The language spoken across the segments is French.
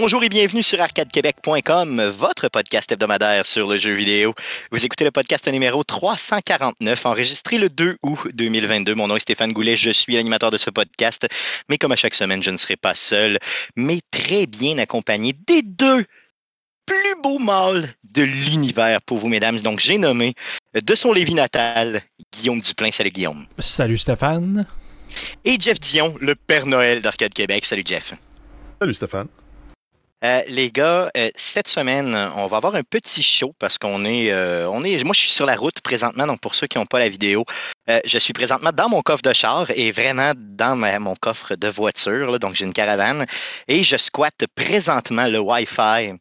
Bonjour et bienvenue sur arcadequebec.com, votre podcast hebdomadaire sur le jeu vidéo. Vous écoutez le podcast numéro 349, enregistré le 2 août 2022. Mon nom est Stéphane Goulet, je suis l'animateur de ce podcast, mais comme à chaque semaine, je ne serai pas seul, mais très bien accompagné des deux plus beaux mâles de l'univers pour vous, mesdames. Donc, j'ai nommé de son Lévis natal, Guillaume Duplain. Salut, Guillaume. Salut, Stéphane. Et Jeff Dion, le Père Noël d'Arcade Québec. Salut, Jeff. Salut, Stéphane. Euh, les gars, euh, cette semaine, on va avoir un petit show parce qu'on est, euh, on est, moi je suis sur la route présentement, donc pour ceux qui n'ont pas la vidéo, je suis présentement dans mon coffre de char et vraiment dans mon coffre de voiture, donc j'ai une caravane et je squatte présentement le Wi-Fi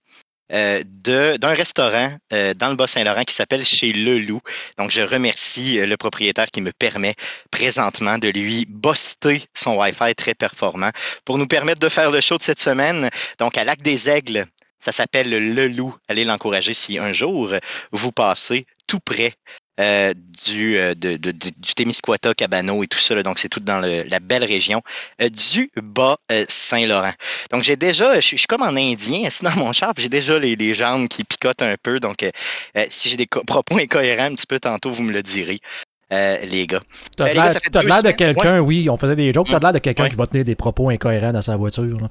euh, d'un restaurant euh, dans le Bas-Saint-Laurent qui s'appelle Chez Le Loup. Donc, je remercie euh, le propriétaire qui me permet présentement de lui buster son Wi-Fi très performant pour nous permettre de faire le show de cette semaine. Donc, à Lac des Aigles, ça s'appelle Le Loup. Allez l'encourager si un jour vous passez tout près euh, du, euh, de, du Témiscouata, Cabano et tout ça. donc, c'est tout dans la belle région euh, du Bas-Saint-Laurent. Donc, j'ai déjà, je suis comme en indien, assis dans mon char, j'ai déjà les, les, jambes qui picotent un peu. Donc, si j'ai des propos incohérents un petit peu tantôt, vous me le direz. les gars. T'as as l'air de quelqu'un, oui, on faisait des jokes, t'as l'air de quelqu'un qui va tenir des propos incohérents dans sa voiture.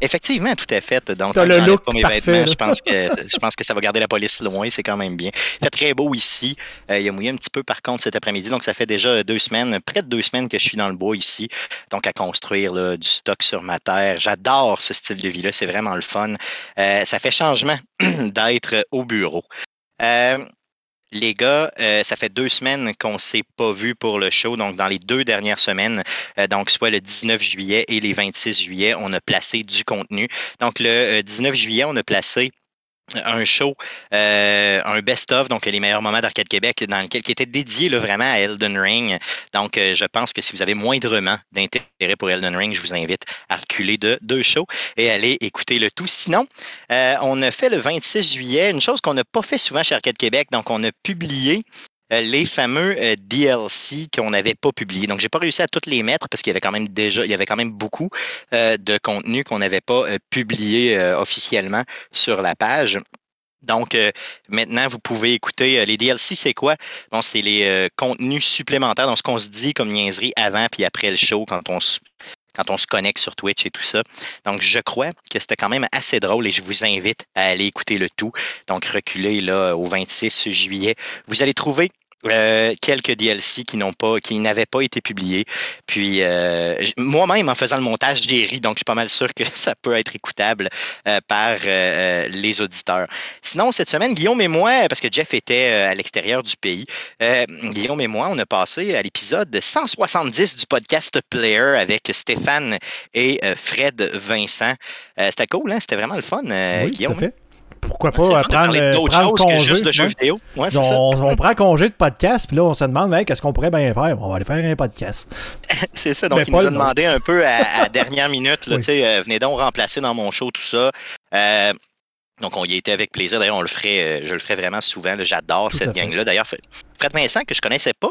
Effectivement, tout à fait. Donc, le look pas mes vêtements, je pense, que, je pense que ça va garder la police loin, c'est quand même bien. Il fait très beau ici. Euh, il a mouillé un petit peu par contre cet après-midi, donc ça fait déjà deux semaines, près de deux semaines que je suis dans le bois ici, donc à construire là, du stock sur ma terre. J'adore ce style de vie-là, c'est vraiment le fun. Euh, ça fait changement d'être au bureau. Euh, les gars, euh, ça fait deux semaines qu'on ne s'est pas vu pour le show. Donc, dans les deux dernières semaines, euh, donc soit le 19 juillet et les 26 juillet, on a placé du contenu. Donc, le 19 euh, juillet, on a placé un show, euh, un best-of, donc les meilleurs moments d'Arcade Québec, dans lequel qui était dédié là, vraiment à Elden Ring. Donc, euh, je pense que si vous avez moindrement d'intérêt pour Elden Ring, je vous invite à reculer de deux shows et aller écouter le tout. Sinon, euh, on a fait le 26 juillet une chose qu'on n'a pas fait souvent chez Arcade Québec. Donc, on a publié les fameux euh, DLC qu'on n'avait pas publiés. Donc, j'ai pas réussi à toutes les mettre parce qu'il y avait quand même déjà, il y avait quand même beaucoup euh, de contenu qu'on n'avait pas publié officiellement sur la page. Donc, maintenant, vous pouvez écouter les DLC, c'est quoi? Bon, c'est les contenus supplémentaires, donc ce qu'on se dit comme niaiserie avant puis après le show quand on se quand on se connecte sur Twitch et tout ça. Donc, je crois que c'était quand même assez drôle et je vous invite à aller écouter le tout. Donc, reculez là au 26 juillet. Vous allez trouver euh, quelques DLC qui n'ont pas, qui n'avaient pas été publiés. Puis euh, moi-même, en faisant le montage, j'ai ri, donc je suis pas mal sûr que ça peut être écoutable euh, par les auditeurs. Sinon, cette semaine, Guillaume et moi, parce que Jeff était à l'extérieur du pays, Guillaume et moi, on a passé à l'épisode 170 du podcast Player avec Stéphane et Fred Vincent. C'était cool, hein? C'était vraiment le fun, Guillaume. Tout à fait pourquoi pas prendre, prendre congé. de jeux vidéo. on, on, prend congé de podcast, puis là, on se demande, qu'est-ce qu'on pourrait bien faire? On va aller faire un podcast. c'est ça. Donc, il nous a demandé un peu à, dernière minute, là, euh, venez donc remplacer dans mon show tout ça. Euh, donc, on y était avec plaisir. D'ailleurs, on le ferait, euh, je le ferai vraiment souvent. J'adore cette gang-là. D'ailleurs, Fred Vincent, que je connaissais pas,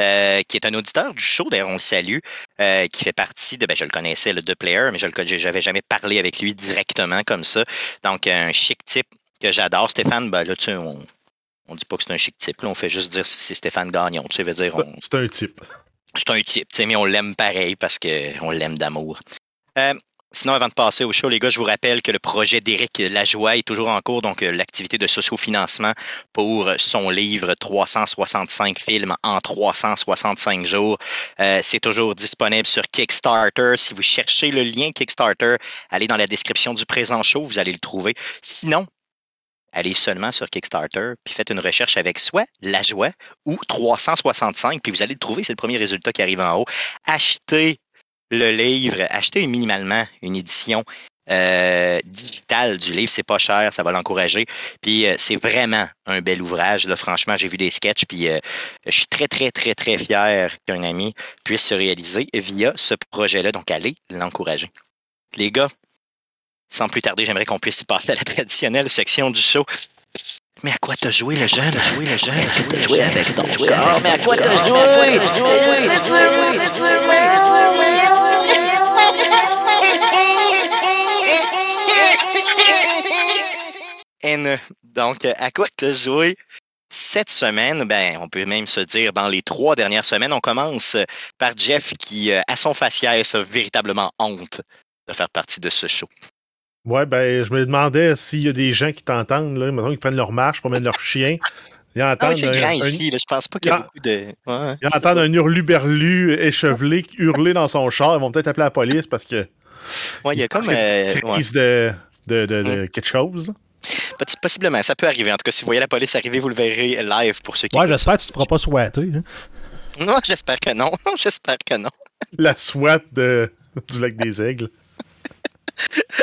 euh, qui est un auditeur du show, d'ailleurs on le salue, euh, qui fait partie de, ben, je le connaissais, le de Player, mais je n'avais jamais parlé avec lui directement comme ça. Donc un chic type que j'adore. Stéphane, ben là, tu sais, on, on dit pas que c'est un chic type, là, on fait juste dire c'est Stéphane Gagnon, tu sais, veut dire. C'est un type. C'est un type, tu sais, mais on l'aime pareil parce qu'on l'aime d'amour. Euh, Sinon, avant de passer au show, les gars, je vous rappelle que le projet d'Éric Lajoie est toujours en cours, donc euh, l'activité de sociofinancement pour son livre 365 films en 365 jours. Euh, c'est toujours disponible sur Kickstarter. Si vous cherchez le lien Kickstarter, allez dans la description du présent show, vous allez le trouver. Sinon, allez seulement sur Kickstarter, puis faites une recherche avec soit La Joie ou 365, puis vous allez le trouver, c'est le premier résultat qui arrive en haut. Achetez le livre, achetez minimalement une édition euh, digitale du livre, c'est pas cher, ça va l'encourager. Puis euh, c'est vraiment un bel ouvrage. Là, franchement, j'ai vu des sketchs, puis euh, je suis très, très, très, très fier qu'un ami puisse se réaliser via ce projet-là. Donc, allez l'encourager. Les gars, sans plus tarder, j'aimerais qu'on puisse passer à la traditionnelle section du show. Mais à quoi t'as joué le jeune? Joué le jeune? Est-ce que t'as joué avec ton corps? Mais à quoi t'as joué? Donc, à quoi tu as joué cette semaine? Ben, on peut même se dire dans les trois dernières semaines. On commence par Jeff qui, à son faciès, a véritablement honte de faire partie de ce show. Ouais, ben, je me demandais s'il y a des gens qui t'entendent, là, maintenant qu'ils prennent leur marche, promènent leur chien. Ils ah entendent. c'est grand ici, là, je pense pas qu'il y a beaucoup de. ils entendent un hurluberlu échevelé hurler dans son char. Ils vont peut-être appeler la police parce que. Ouais, il y a comme. Euh, de, de, de, mm. quelque chose. Possiblement, ça peut arriver. En tout cas, si vous voyez la police arriver, vous le verrez live pour ceux qui. Ouais, j'espère que tu te feras pas sweater. Hein. Non, j'espère que non. j'espère que non. La SWAT de, du lac des Aigles.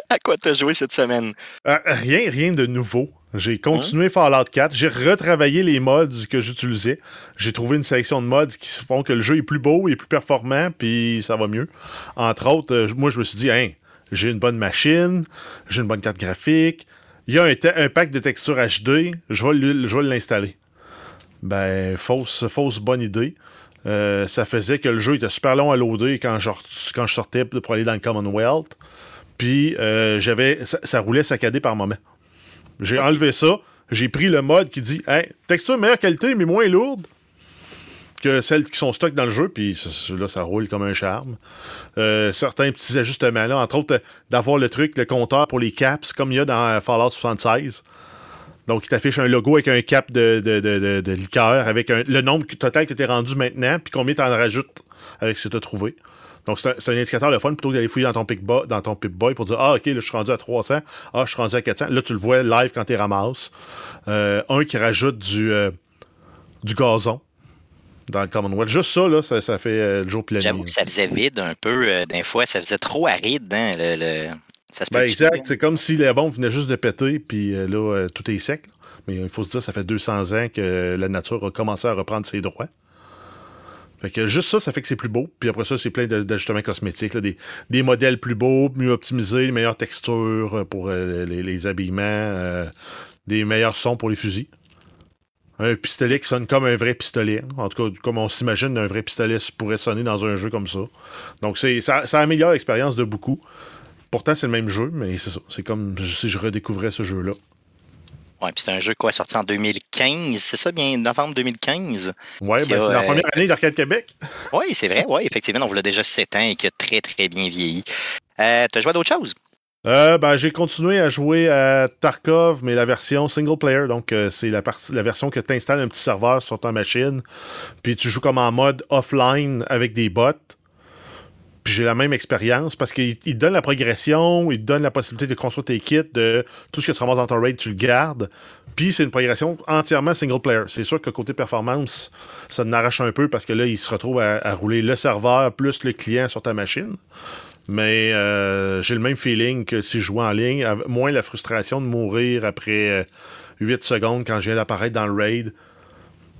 à quoi t'as joué cette semaine? Euh, rien, rien de nouveau. J'ai continué Fallout 4. J'ai retravaillé les mods que j'utilisais. J'ai trouvé une sélection de mods qui font que le jeu est plus beau, et plus performant, puis ça va mieux. Entre autres, euh, moi, je me suis dit, hein, j'ai une bonne machine, j'ai une bonne carte graphique, il y a un, pack de textures HD, je vais l'installer. Ben, fausse, fausse bonne idée. Euh, ça faisait que le jeu était super long à loader quand je, quand je sortais pour aller dans le Commonwealth. Puis euh, j'avais ça, roulait saccadé par moment. J'ai enlevé ça. J'ai pris le mode qui dit hey, texture meilleure qualité, mais moins lourde que celles qui sont stock dans le jeu, puis là, ça roule comme un charme. Euh, certains petits ajustements là, entre autres, d'avoir le truc, le compteur pour les caps, comme il y a dans Fallout 76. Donc, il t'affiche un logo avec un cap de, de, liqueur, avec le nombre total que tu es rendu maintenant, puis combien tu en rajoutes avec ce que tu as trouvé. Donc, c'est un, indicateur de fun plutôt que d'aller fouiller dans ton, pick dans ton Pip-Boy pour dire Ah, OK, là, je suis rendu à 300. Ah, je suis rendu à 400. Là, tu le vois live quand tu ramasses. Euh, un qui rajoute du, euh, du gazon dans le Commonwealth. Juste ça, là, ça, fait euh, le jour plein. J'avoue que ça faisait vide un peu. D'un fois, ça faisait trop aride. Hein, le, Ça se ben, exact. C'est comme si les bombes venaient juste de péter, puis là, tout est sec. Mais il faut se dire, ça fait 200 ans que la nature a commencé à reprendre ses droits. Fait que juste ça, ça fait que c'est plus beau. Puis après ça, c'est plein d'ajustements cosmétiques. des, modèles plus beaux, mieux optimisés, meilleures textures euh, pour euh, les, habillements, euh, des meilleurs sons pour les fusils. Un pistolet qui sonne comme un vrai pistolet. En tout cas, comme on s'imagine un vrai pistolet pourrait sonner dans un jeu comme ça. Donc ça, ça améliore l'expérience de beaucoup. Pourtant, c'est le même jeu, mais c'est ça. C'est comme si je redécouvrais ce jeu-là. Ouais, puis c'est un jeu quoi, sorti en 2015, c'est ça, bien novembre 2015? Oui, ben c'est la première année d'Arcade Québec. oui, c'est vrai, oui, effectivement, on vous l'a déjà 7 ans et qui a très, très bien vieilli. Euh, tu as joué à d'autres choses? Euh, ben, j'ai continué à jouer à Tarkov, mais la version single player. Donc, euh, c'est la, la version que tu installes un petit serveur sur ta machine. Puis tu joues comme en mode offline avec des bots. Puis j'ai la même expérience parce qu'il te donne la progression, il te donne la possibilité de construire tes kits, de tout ce que tu ramasses dans ton raid, tu le gardes. Puis c'est une progression entièrement single player. C'est sûr que côté performance, ça n'arrache un peu parce que là, il se retrouve à, rouler le serveur plus le client sur ta machine. Mais euh, j'ai le même feeling que si je jouais en ligne, moins la frustration de mourir après 8 euh, secondes quand je viens d'apparaître dans le raid.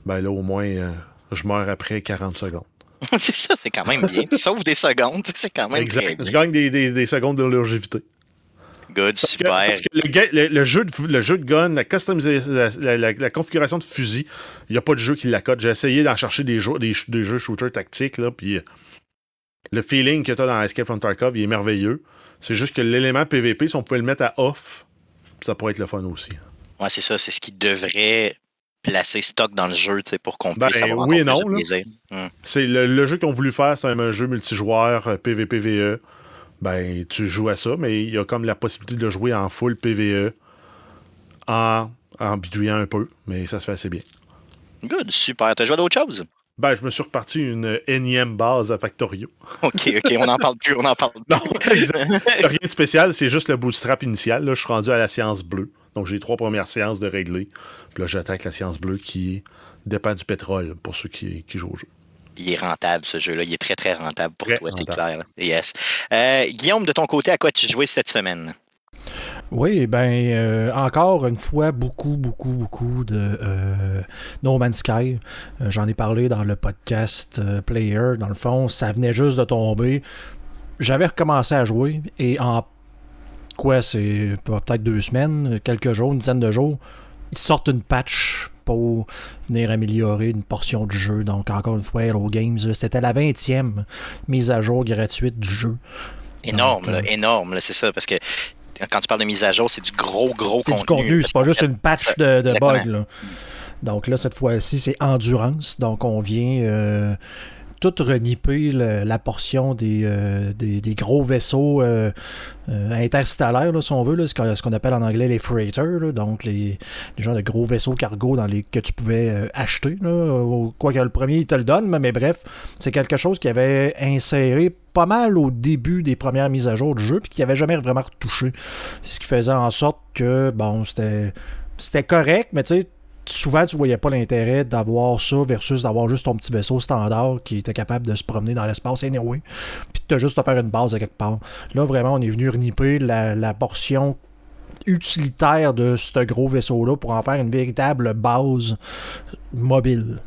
Ben là, au moins, euh, je meurs après 40 secondes. c'est ça, c'est quand même bien. Sauf des secondes, c'est quand même exact. Je gagne des, des, secondes de longévité. Good, super. parce que le, jeu de, le jeu de gun, la, la, la, configuration de fusil, il n'y a pas de jeu qui la cote. J'ai essayé d'en chercher des jeux, des, jeux shooter tactiques, là, puis le feeling que tu as dans Escape from Tarkov, il est merveilleux. C'est juste que l'élément PVP, si on pouvait le mettre à off, ça pourrait être le fun aussi. Ouais, c'est ça. C'est ce qui devrait placer stock dans le jeu pour qu'on ben, puisse avoir oui et non, hmm. C'est le, jeu qu'ils ont voulu faire, c'est un, jeu multijoueur PvPVE. Euh, ben, tu joues à ça, mais il y a comme la possibilité de le jouer en full PvE en, en bidouillant un peu, mais ça se fait assez bien. Good, super. T'as joué à d'autres choses? Ben, je me suis reparti une énième base à Factorio. OK, OK, on n'en parle plus, on n'en parle plus. non, rien de spécial, c'est juste le bootstrap initial. Là, je suis rendu à la séance bleue. Donc, j'ai trois premières séances de régler. Puis là, j'attaque la séance bleue qui dépend du pétrole pour ceux qui, jouent au jeu. Il est rentable, ce jeu-là. Il est très, très rentable pour toi, c'est clair. Yes. Euh, Guillaume, de ton côté, à quoi tu jouais cette semaine? Oui, ben euh, encore une fois, beaucoup, beaucoup, beaucoup de euh, No Man's Sky. J'en ai parlé dans le podcast Player. Dans le fond, ça venait juste de tomber. J'avais recommencé à jouer et en quoi, c'est peut-être deux semaines, quelques jours, une dizaine de jours, ils sortent une patch pour venir améliorer une portion du jeu. Donc, encore une fois, Hero Games, c'était la 20e mise à jour gratuite du jeu. Énorme, euh, énorme, c'est ça, parce que quand tu parles de mise à jour, c'est du gros, gros contenu. C'est du contenu, c'est pas juste une patch de, de bug. Donc là, cette fois-ci, c'est endurance. Donc on vient euh, tout reniper la portion des, euh, des, gros vaisseaux euh, interstellaires, si on veut, ce qu'on appelle en anglais les freighters, donc les, les genres de gros vaisseaux cargo dans les, que tu pouvais acheter. quoi que le premier, il te le donne, mais, bref, c'est quelque chose qui avait inséré pas mal au début des premières mises à jour du jeu, puis qui avait jamais vraiment retouché. C'est ce qui faisait en sorte que, bon, c'était c'était correct, mais tu sais, souvent, tu voyais pas l'intérêt d'avoir ça versus d'avoir juste ton petit vaisseau standard qui était capable de se promener dans l'espace anyway. Puis tu as juste à faire une base à quelque part. Là, vraiment, on est venu reniper la, la portion utilitaire de ce gros vaisseau-là pour en faire une véritable base mobile.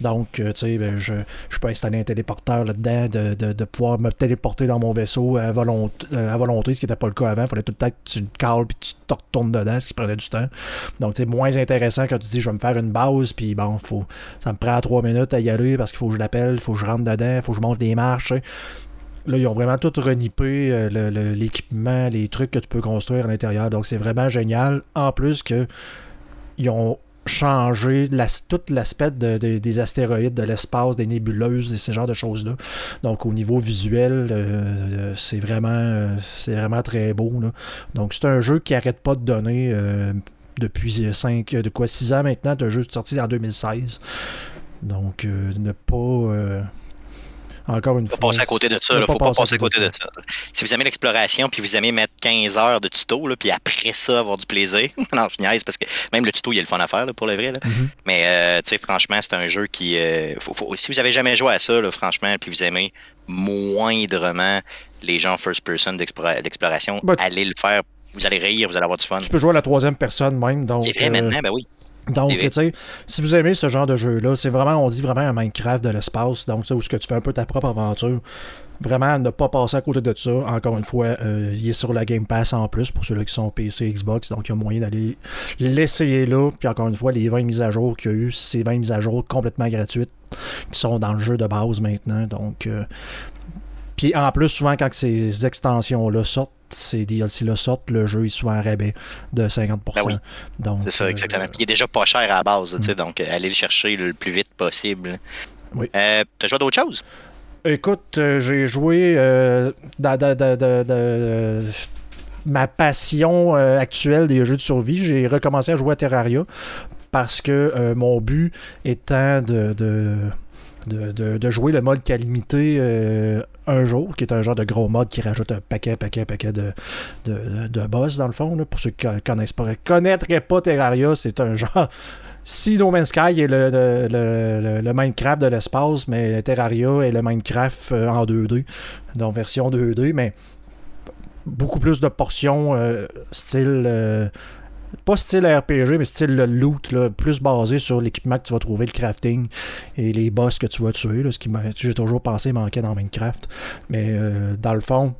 Donc, euh, tu sais, ben, je, je, peux installer un téléporteur là-dedans, de, pouvoir me téléporter dans mon vaisseau à, volonté, euh, à volonté ce qui n'était pas le cas avant. Il fallait tout le temps que tu te cales puis tu te retournes dedans, ce qui prenait du temps. Donc, c'est moins intéressant quand tu dis je vais me faire une base, puis bon, faut, ça me prend trois minutes à y aller parce qu'il faut que je l'appelle, il faut que je rentre dedans, il faut que je monte des marches. Là, ils ont vraiment tout renippé, euh, l'équipement, les trucs que tu peux construire à l'intérieur. Donc, c'est vraiment génial. En plus que ils ont changer tout l'aspect des astéroïdes, de l'espace, des nébuleuses, et ce genre de choses-là. Donc au niveau visuel, euh, c'est vraiment euh, c'est vraiment très beau. Donc c'est un jeu qui arrête pas de donner euh, depuis 5, de quoi 6 ans maintenant. C'est un jeu sorti en 2016. Donc ne pas encore une fois. Faut passer à côté de ça. Il faut pas passer à côté de ça. Si vous aimez l'exploration, puis vous aimez mettre 15 heures de tuto, là, puis après ça, avoir du plaisir. non, je niaise parce que même le tuto, il y a le fun à faire, pour le vrai. Là. Mm-hmm. Mais, euh, tu sais, franchement, c'est un jeu qui. Euh, si vous avez jamais joué à ça, là, franchement, puis vous aimez moindrement les gens first person d'exploration, allez le faire. Vous allez rire, vous allez avoir du fun. Tu peux jouer à la troisième personne même. C'est vrai euh, maintenant, ben oui. Donc, tu sais, si vous aimez ce genre de jeu-là, c'est vraiment, on dit vraiment un Minecraft de l'espace, donc où ce que tu fais un peu ta propre aventure. Vraiment, ne pas passer à côté de ça. Encore une fois, euh, il est sur la Game Pass en plus pour ceux qui sont PC, Xbox, donc il y a moyen d'aller l'essayer là. Puis encore une fois, les 20 mises à jour qu'il y a eu, c'est 20 mises à jour complètement gratuites qui sont dans le jeu de base maintenant. Donc, euh, puis en plus, souvent, quand ces extensions-là sortent, ces DLC-là sortent, le jeu est souvent à rabais de 50%. Ben c'est ça, exactement. Euh, Puis il est déjà pas cher à la base, mm. donc allez le chercher le plus vite possible. Oui. Euh, T'as joué à d'autres choses? Écoute, euh, j'ai joué euh, ma passion actuelle des jeux de survie. J'ai recommencé à jouer à Terraria parce que mon but étant de de, jouer le mode calamité euh, un jour, qui est un genre de gros mode qui rajoute un paquet, paquet, paquet de, de, boss dans le fond. pour ceux qui connaissent connaîtraient pas Terraria, c'est un genre. Si No Man's Sky est le, le, Minecraft de l'espace, mais Terraria est le Minecraft euh, en 2D, donc version 2D, mais beaucoup plus de portions euh, style pas style RPG, mais style loot, plus basé sur l'équipement que tu vas trouver, le crafting et les boss que tu vas tuer, ce qui j'ai toujours pensé manquait dans Minecraft. Mais euh, dans le fond,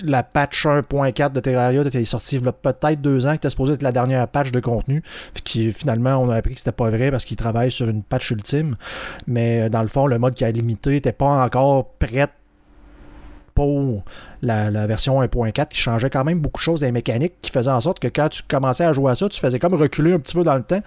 la patch 1.4 de Terraria était sortie il y a peut-être deux ans, qui était supposée être la dernière patch de contenu, puis finalement on a appris que c'était pas vrai parce qu'ils travaillent sur une patch ultime. Mais euh, dans le fond, le mode qui a limité n'était pas encore prêt pour la, version 1.4 qui changeait quand même beaucoup de choses les mécaniques qui faisaient en sorte que quand tu commençais à jouer à ça, tu faisais comme reculer un petit peu dans le temps.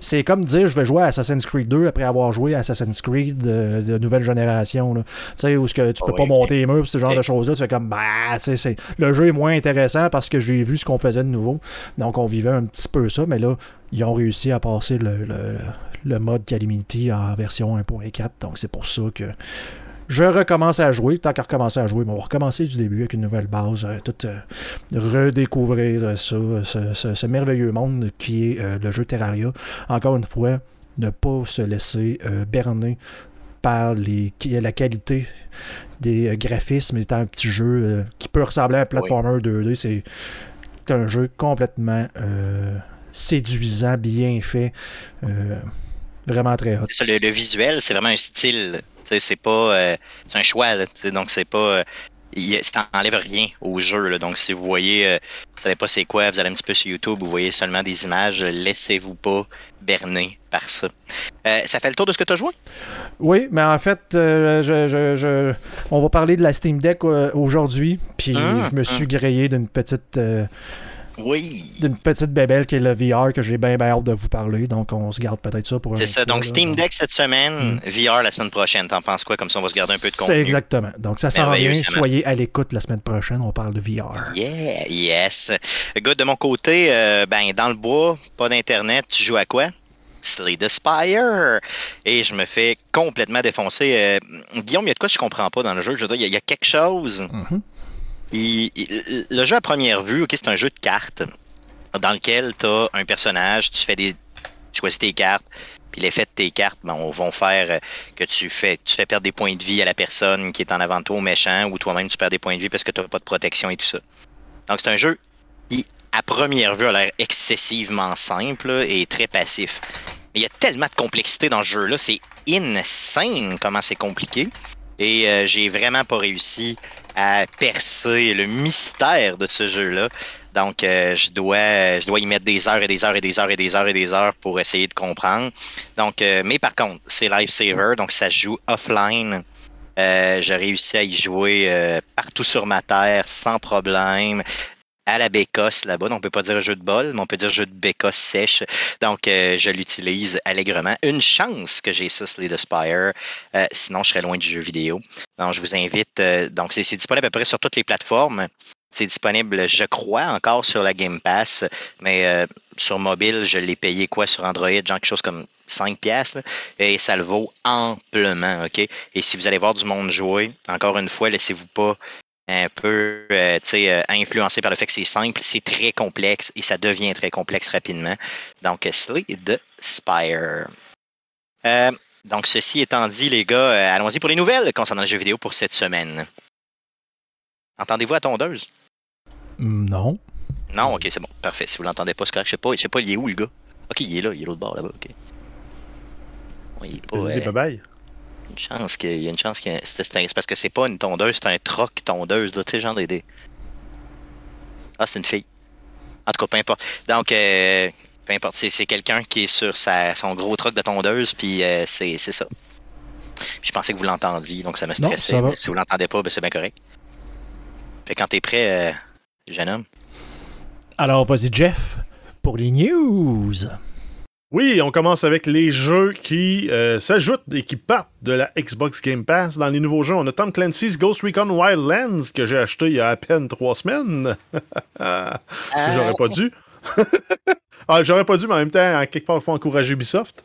C'est comme dire je vais jouer à Assassin's Creed 2 après avoir joué à Assassin's Creed de, nouvelle génération. Tu sais, où ce que tu peux pas monter les murs, ce genre de choses-là, tu fais comme bah, c'est, le jeu est moins intéressant parce que j'ai vu ce qu'on faisait de nouveau. Donc on vivait un petit peu ça, mais là, ils ont réussi à passer le, le, le mode Calamity en version 1.4. Donc c'est pour ça que je recommence à jouer. Tant qu'à recommencer à jouer, on va recommencer du début avec une nouvelle base. Euh, tout euh, redécouvrir euh, ça, ce, merveilleux monde qui est le jeu Terraria. Encore une fois, ne pas se laisser berner par les, la qualité des graphismes. C'est un petit jeu qui peut ressembler à un platformer 2D. C'est un jeu complètement séduisant, bien fait. vraiment très hot. le, visuel, c'est vraiment un style c'est pas. Euh, c'est un choix, donc c'est pas. Euh, ça n'enlève rien au jeu. Donc, si vous voyez, euh, vous savez pas c'est quoi, vous allez un petit peu sur YouTube, vous voyez seulement des images, laissez-vous pas berner par ça. Euh, ça fait le tour de ce que tu as joué? Oui, mais en fait, euh, je, on va parler de la Steam Deck aujourd'hui, puis hum, je me suis hum. grillé d'une petite oui. D'une petite bébelle qui est le VR que j'ai bien, hâte de vous parler. Donc, on se garde peut-être ça pour un C'est ça. Donc, Steam Deck cette semaine, mm. VR la semaine prochaine. T'en penses quoi? Comme ça, on va se garder un peu de contenu. C'est exactement. Donc, ça s'en vient. Soyez à l'écoute la semaine prochaine. On parle de VR. Yeah, yes. Good, de mon côté, euh, ben, dans le bois, pas d'Internet, tu joues à quoi? Slay the Spire. Et je me fais complètement défoncer. Euh, Guillaume, il y a de quoi je comprends pas dans le jeu? Je veux dire, il y, a quelque chose. Le jeu à première vue, c'est un jeu de cartes dans lequel tu as un personnage, tu fais des. Tu choisis tes cartes, puis l'effet de tes cartes ben, vont faire euh, que tu fais, tu fais perdre des points de vie à la personne qui est en avant de toi méchant, ou toi-même tu perds des points de vie parce que tu n'as pas de protection et tout ça. Donc c'est un jeu qui, à première vue, a l'air excessivement simple et très passif. Mais il y a tellement de complexité dans ce jeu-là, c'est insane comment c'est compliqué. Et euh, j'ai vraiment pas réussi à percer le mystère de ce jeu-là. Donc, euh, je dois, je dois y mettre des heures et des heures et des heures et des heures et des heures pour essayer de comprendre. Donc, euh, mais par contre, c'est Lifesaver, donc ça se joue offline. Euh, j'ai réussi à y jouer partout sur ma terre sans problème à la bécosse là-bas. Donc, on peut pas dire jeu de bol, mais on peut dire jeu de bécosse sèche. Donc, euh, je l'utilise allègrement. Une chance que j'ai ça, Slay the Spire. Euh, sinon, je serais loin du jeu vidéo. Donc, je vous invite. Euh, donc, c'est disponible à peu près sur toutes les plateformes. C'est disponible, je crois, encore sur la Game Pass, mais sur mobile, je l'ai payé quoi? Sur Android, genre quelque chose comme 5 pièces et ça le vaut amplement, OK? Et si vous allez voir du monde jouer, encore une fois, laissez-vous pas un peu euh, euh, influencé par le fait que c'est simple, c'est très complexe et ça devient très complexe rapidement. Donc, Slay the Spire. Euh, donc, ceci étant dit, les gars, allons-y pour les nouvelles concernant le jeu vidéo pour cette semaine. Entendez-vous la tondeuse? Mm, non. Non, ok, c'est bon. Parfait. Si vous l'entendez pas, c'est correct. Je sais pas, je sais pas, il est où le gars? Ok, il est là, il est l'autre bord là-bas, ok. il est pas, bye une chance qu'il y a une chance qu'il C'est parce que c'est pas une tondeuse, c'est un troc tondeuse, tu sais, genre des. Ah, c'est une fille. En tout cas, peu importe. Donc, euh, peu importe, c'est quelqu'un qui est sur sa, son gros troc de tondeuse, puis euh, c'est ça. Je pensais que vous l'entendiez, donc ça me stressait. si vous l'entendez pas, ben, c'est bien correct. Fait quand t'es prêt, euh, jeune homme. Alors, vas-y, Jeff, pour les news. Oui, on commence avec les jeux qui euh, s'ajoutent et qui partent de la Xbox Game Pass. Dans les nouveaux jeux, on a Tom Clancy's Ghost Recon Wildlands que j'ai acheté il y a à peine trois semaines. J'aurais pas dû. ah, J'aurais pas dû, mais en même temps, quelque part, il faut encourager Ubisoft.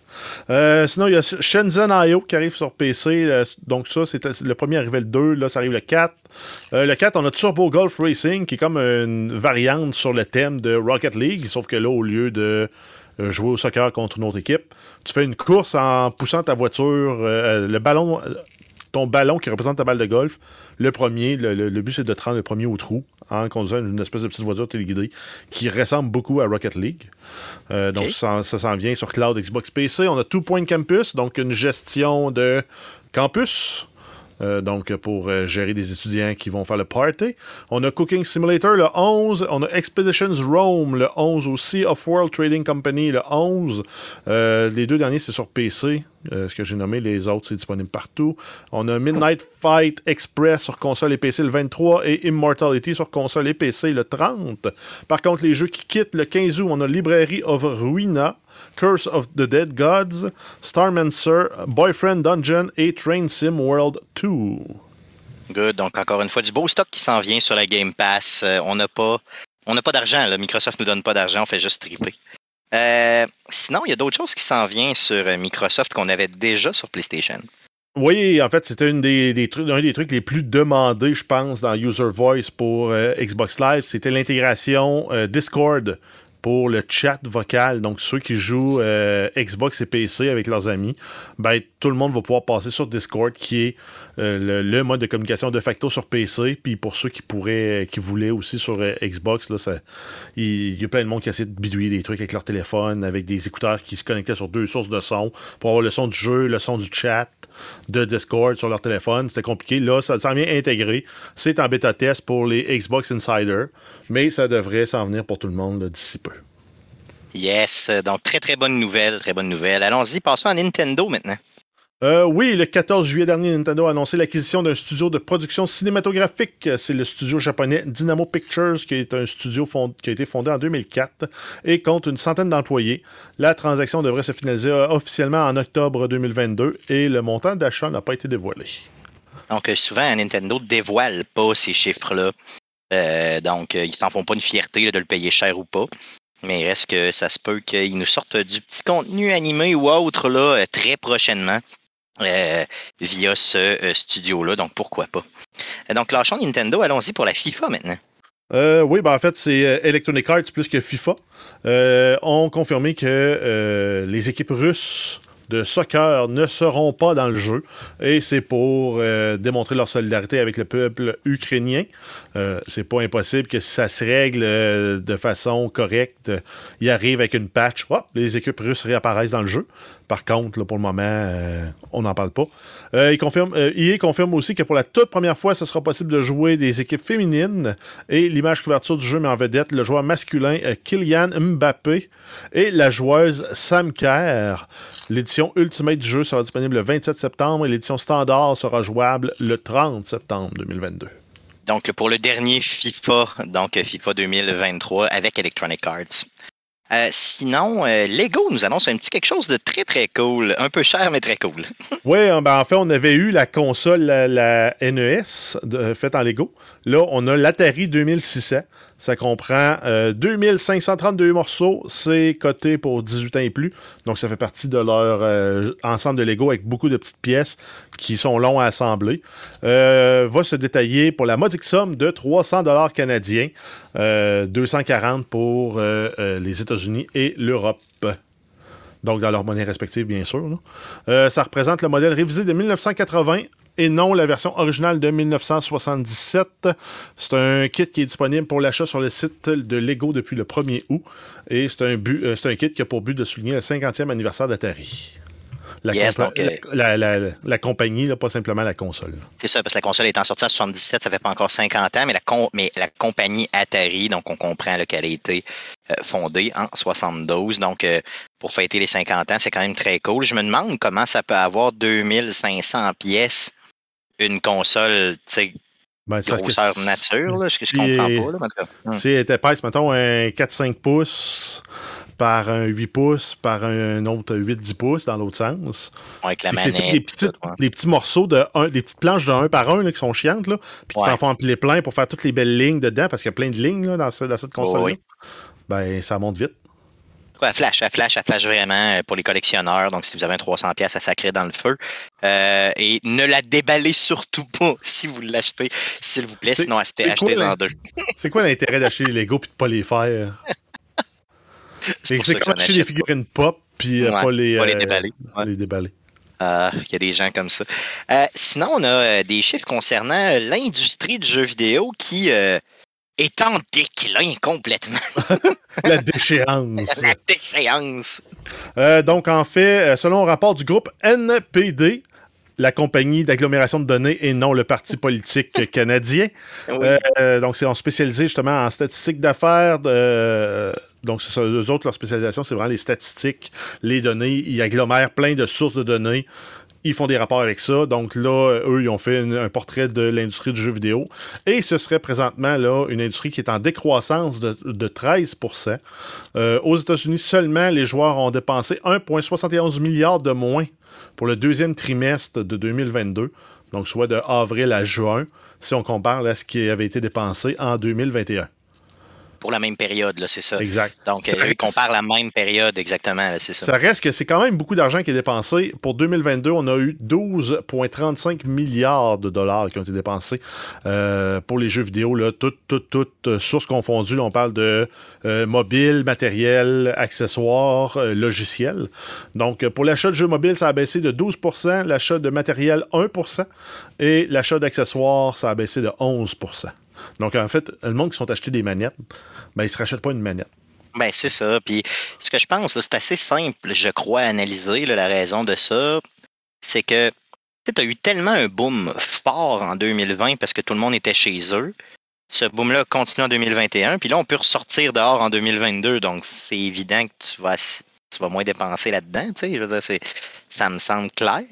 Euh, sinon, il y a Shenzhen IO qui arrive sur PC. Euh, donc, ça, c'est le premier arrivé le 2. Là, ça arrive le 4. le 4, on a Turbo Golf Racing qui est comme une variante sur le thème de Rocket League. Sauf que là, au lieu de euh, jouer au soccer contre une autre équipe. Tu fais une course en poussant ta voiture, euh, le ballon, ton ballon qui représente ta balle de golf. Le premier, le, but c'est de te rendre le premier au trou en conduisant une espèce de petite voiture téléguidée qui ressemble beaucoup à Rocket League. Euh, donc ça, ça s'en vient sur Cloud Xbox PC. On a Two Point Campus, donc une gestion de campus. Euh, donc pour euh, gérer des étudiants qui vont faire le party. On a Cooking Simulator le 11, on a Expeditions Rome le 11 aussi, Of World Trading Company le 11. Euh, les deux derniers, c'est sur PC. Ce que j'ai nommé, les autres, c'est disponible partout. On a Midnight Fight Express sur console et PC le 23 et Immortality sur console et PC le 30. Par contre, les jeux qui quittent le 15 août, on a Library of Ruina, Curse of the Dead Gods, Starmancer, Boyfriend Dungeon et Train Sim World 2. Good. Donc, encore une fois, du beau stock qui s'en vient sur la Game Pass. Euh, on n'a pas, on n'a pas d'argent. Microsoft nous donne pas d'argent, on fait juste triper. Euh, sinon, il y a d'autres choses qui s'en viennent sur euh, Microsoft qu'on avait déjà sur PlayStation. Oui, en fait, c'était une des, trucs, un des trucs les plus demandés, je pense, dans User Voice pour Xbox Live. C'était l'intégration Discord pour le chat vocal. Donc, ceux qui jouent euh, Xbox et PC avec leurs amis, ben, tout le monde va pouvoir passer sur Discord, qui est euh, le, mode de communication de facto sur PC. Puis pour ceux qui pourraient, qui voulaient aussi sur euh, Xbox, il y, a plein de monde qui essaie de bidouiller des trucs avec leur téléphone, avec des écouteurs qui se connectaient sur deux sources de son pour avoir le son du jeu, le son du chat. de Discord sur leur téléphone. C'était compliqué. Là, ça s'en vient intégré. C'est en bêta test pour les Xbox Insider, mais ça devrait s'en venir pour tout le monde d'ici peu. Yes, donc très très bonne nouvelle, très bonne nouvelle. Allons-y, passons à Nintendo maintenant. Euh, oui, le 14 juillet dernier, Nintendo a annoncé l'acquisition d'un studio de production cinématographique. C'est le studio japonais Dynamo Pictures, qui est un studio qui a été fondé en 2004 et compte une centaine d'employés. La transaction devrait se finaliser euh, officiellement en octobre 2022 et le montant d'achat n'a pas été dévoilé. Donc, euh, souvent, Nintendo ne dévoile pas ces chiffres-là. donc, ils s'en font pas une fierté de le payer cher ou pas. Mais est-ce que ça se peut qu'ils nous sortent du petit contenu animé ou autre là, très prochainement? Euh, via ce euh, studio-là, donc pourquoi pas? Euh, donc, lâchons Nintendo, allons-y pour la FIFA maintenant. oui, ben en fait, c'est Electronic Arts plus que FIFA. ont confirmé que les équipes russes de soccer ne seront pas dans le jeu. Et c'est pour démontrer leur solidarité avec le peuple ukrainien. c'est pas impossible que si ça se règle de façon correcte, il arrive avec une patch. Les équipes russes réapparaissent dans le jeu. Par contre, pour le moment, euh, on n'en parle pas. Euh, il confirme, euh, confirme aussi que pour la toute première fois, ce sera possible de jouer des équipes féminines. Et l'image couverture du jeu met en vedette le joueur masculin Kylian Mbappé et la joueuse Sam Kerr. L'édition Ultimate du jeu sera disponible le 27 septembre et l'édition standard sera jouable le 30 septembre 2022. Donc, pour le dernier FIFA, donc FIFA 2023 avec Electronic Arts. Euh, sinon, euh, Lego nous annonce un petit quelque chose de très très cool, un peu cher mais très cool. oui, euh, ben, en fait, on avait eu la console, la, NES, faite en Lego. Là, on a l'Atari 2600. Ça comprend 2532 morceaux. C'est coté pour 18 ans et plus. Donc, ça fait partie de leur ensemble de Lego avec beaucoup de petites pièces qui sont longs à assembler. va se détailler pour la modique somme de 300 dollars canadiens. 240 pour les États-Unis et l'Europe. Donc, dans leur monnaie respective, bien sûr. Euh, ça représente le modèle révisé de 1980 et non la version originale de 1977. C'est un kit qui est disponible pour l'achat sur le site de Lego depuis le 1er août. Et c'est un, euh, un kit qui a pour but de souligner le 50e anniversaire d'Atari. Euh, la, la, compagnie, pas simplement la console. C'est ça, parce que la console étant sortie en 77, ça fait pas encore 50 ans, mais la, mais la compagnie Atari, donc on comprend qu'elle a été euh, fondée en 72. Donc, euh, pour fêter les 50 ans, c'est quand même très cool. Je me demande comment ça peut avoir 2500 pièces une console, tu sais, ben, grosseur nature, là, ce que je comprends pas. Là, si elle était mettons, un 4-5 pouces par un 8 pouces, par un autre 8-10 pouces dans l'autre sens. Avec la manette. C'est des petits, morceaux, de un, des petites planches de 1 par 1 qui sont chiantes, là, puis qui t'en font empiler plein pour faire toutes les belles lignes dedans, parce qu'il y a plein de lignes là, dans, cette console-là. Ben, ça monte vite. Quoi, flash, à flash, à flash vraiment euh, pour les collectionneurs. Donc, si vous avez un 300 pièces à sacrer dans le feu. Euh, et ne la déballez surtout pas si vous l'achetez, s'il vous plaît. Sinon, achetez-en deux. C'est quoi l'intérêt d'acheter les Lego et de pas les faire? C'est comme acheter des figurines pop puis euh, pas les, les déballer. Les déballer. Il y a des gens comme ça. sinon, on a des chiffres concernant l'industrie du jeu vidéo qui est en déclin complètement. la déchéance. la déchéance. Euh, donc, en fait, euh, selon un rapport du groupe NPD, la compagnie d'agglomération de données et non le parti politique canadien. Euh, donc, c'est en spécialisé justement en statistiques d'affaires. donc, c'est ça, eux autres, leur spécialisation, c'est vraiment les statistiques, les données. Ils agglomèrent plein de sources de données ils font des rapports avec ça. Donc là, eux, ils ont fait un portrait de l'industrie du jeu vidéo. Et ce serait présentement là une industrie qui est en décroissance de, 13% euh, Aux États-Unis seulement, les joueurs ont dépensé 1,71 milliard de moins pour le deuxième trimestre de 2022. Donc soit de avril à juin, si on compare à ce qui avait été dépensé en 2021 pour la même période, c'est ça. Exact. Donc, euh, on compare la même période, exactement, c'est ça. Ça reste que c'est quand même beaucoup d'argent qui est dépensé. Pour 2022, on a eu 12,35 milliards de dollars qui ont été dépensés euh, pour les jeux vidéo, là, toutes, toutes, toutes euh, sources confondues. on parle de mobile, matériel, accessoires, logiciels. Donc, pour l'achat de jeux mobiles, ça a baissé de 12% l'achat de matériel, 1% et l'achat d'accessoires, ça a baissé de 11 donc, en fait, le monde qui sont achetés des manettes, ben, ils ne se rachètent pas une manette. Ben, c'est ça. Puis, ce que je pense, c'est assez simple, je crois, à analyser la raison de ça. C'est que tu as eu tellement un boom fort en 2020 parce que tout le monde était chez eux. Ce boom-là continue en 2021, puis là, on peut ressortir dehors en 2022, donc c'est évident que tu vas, tu vas moins dépenser là-dedans, je veux dire, ça me semble clair.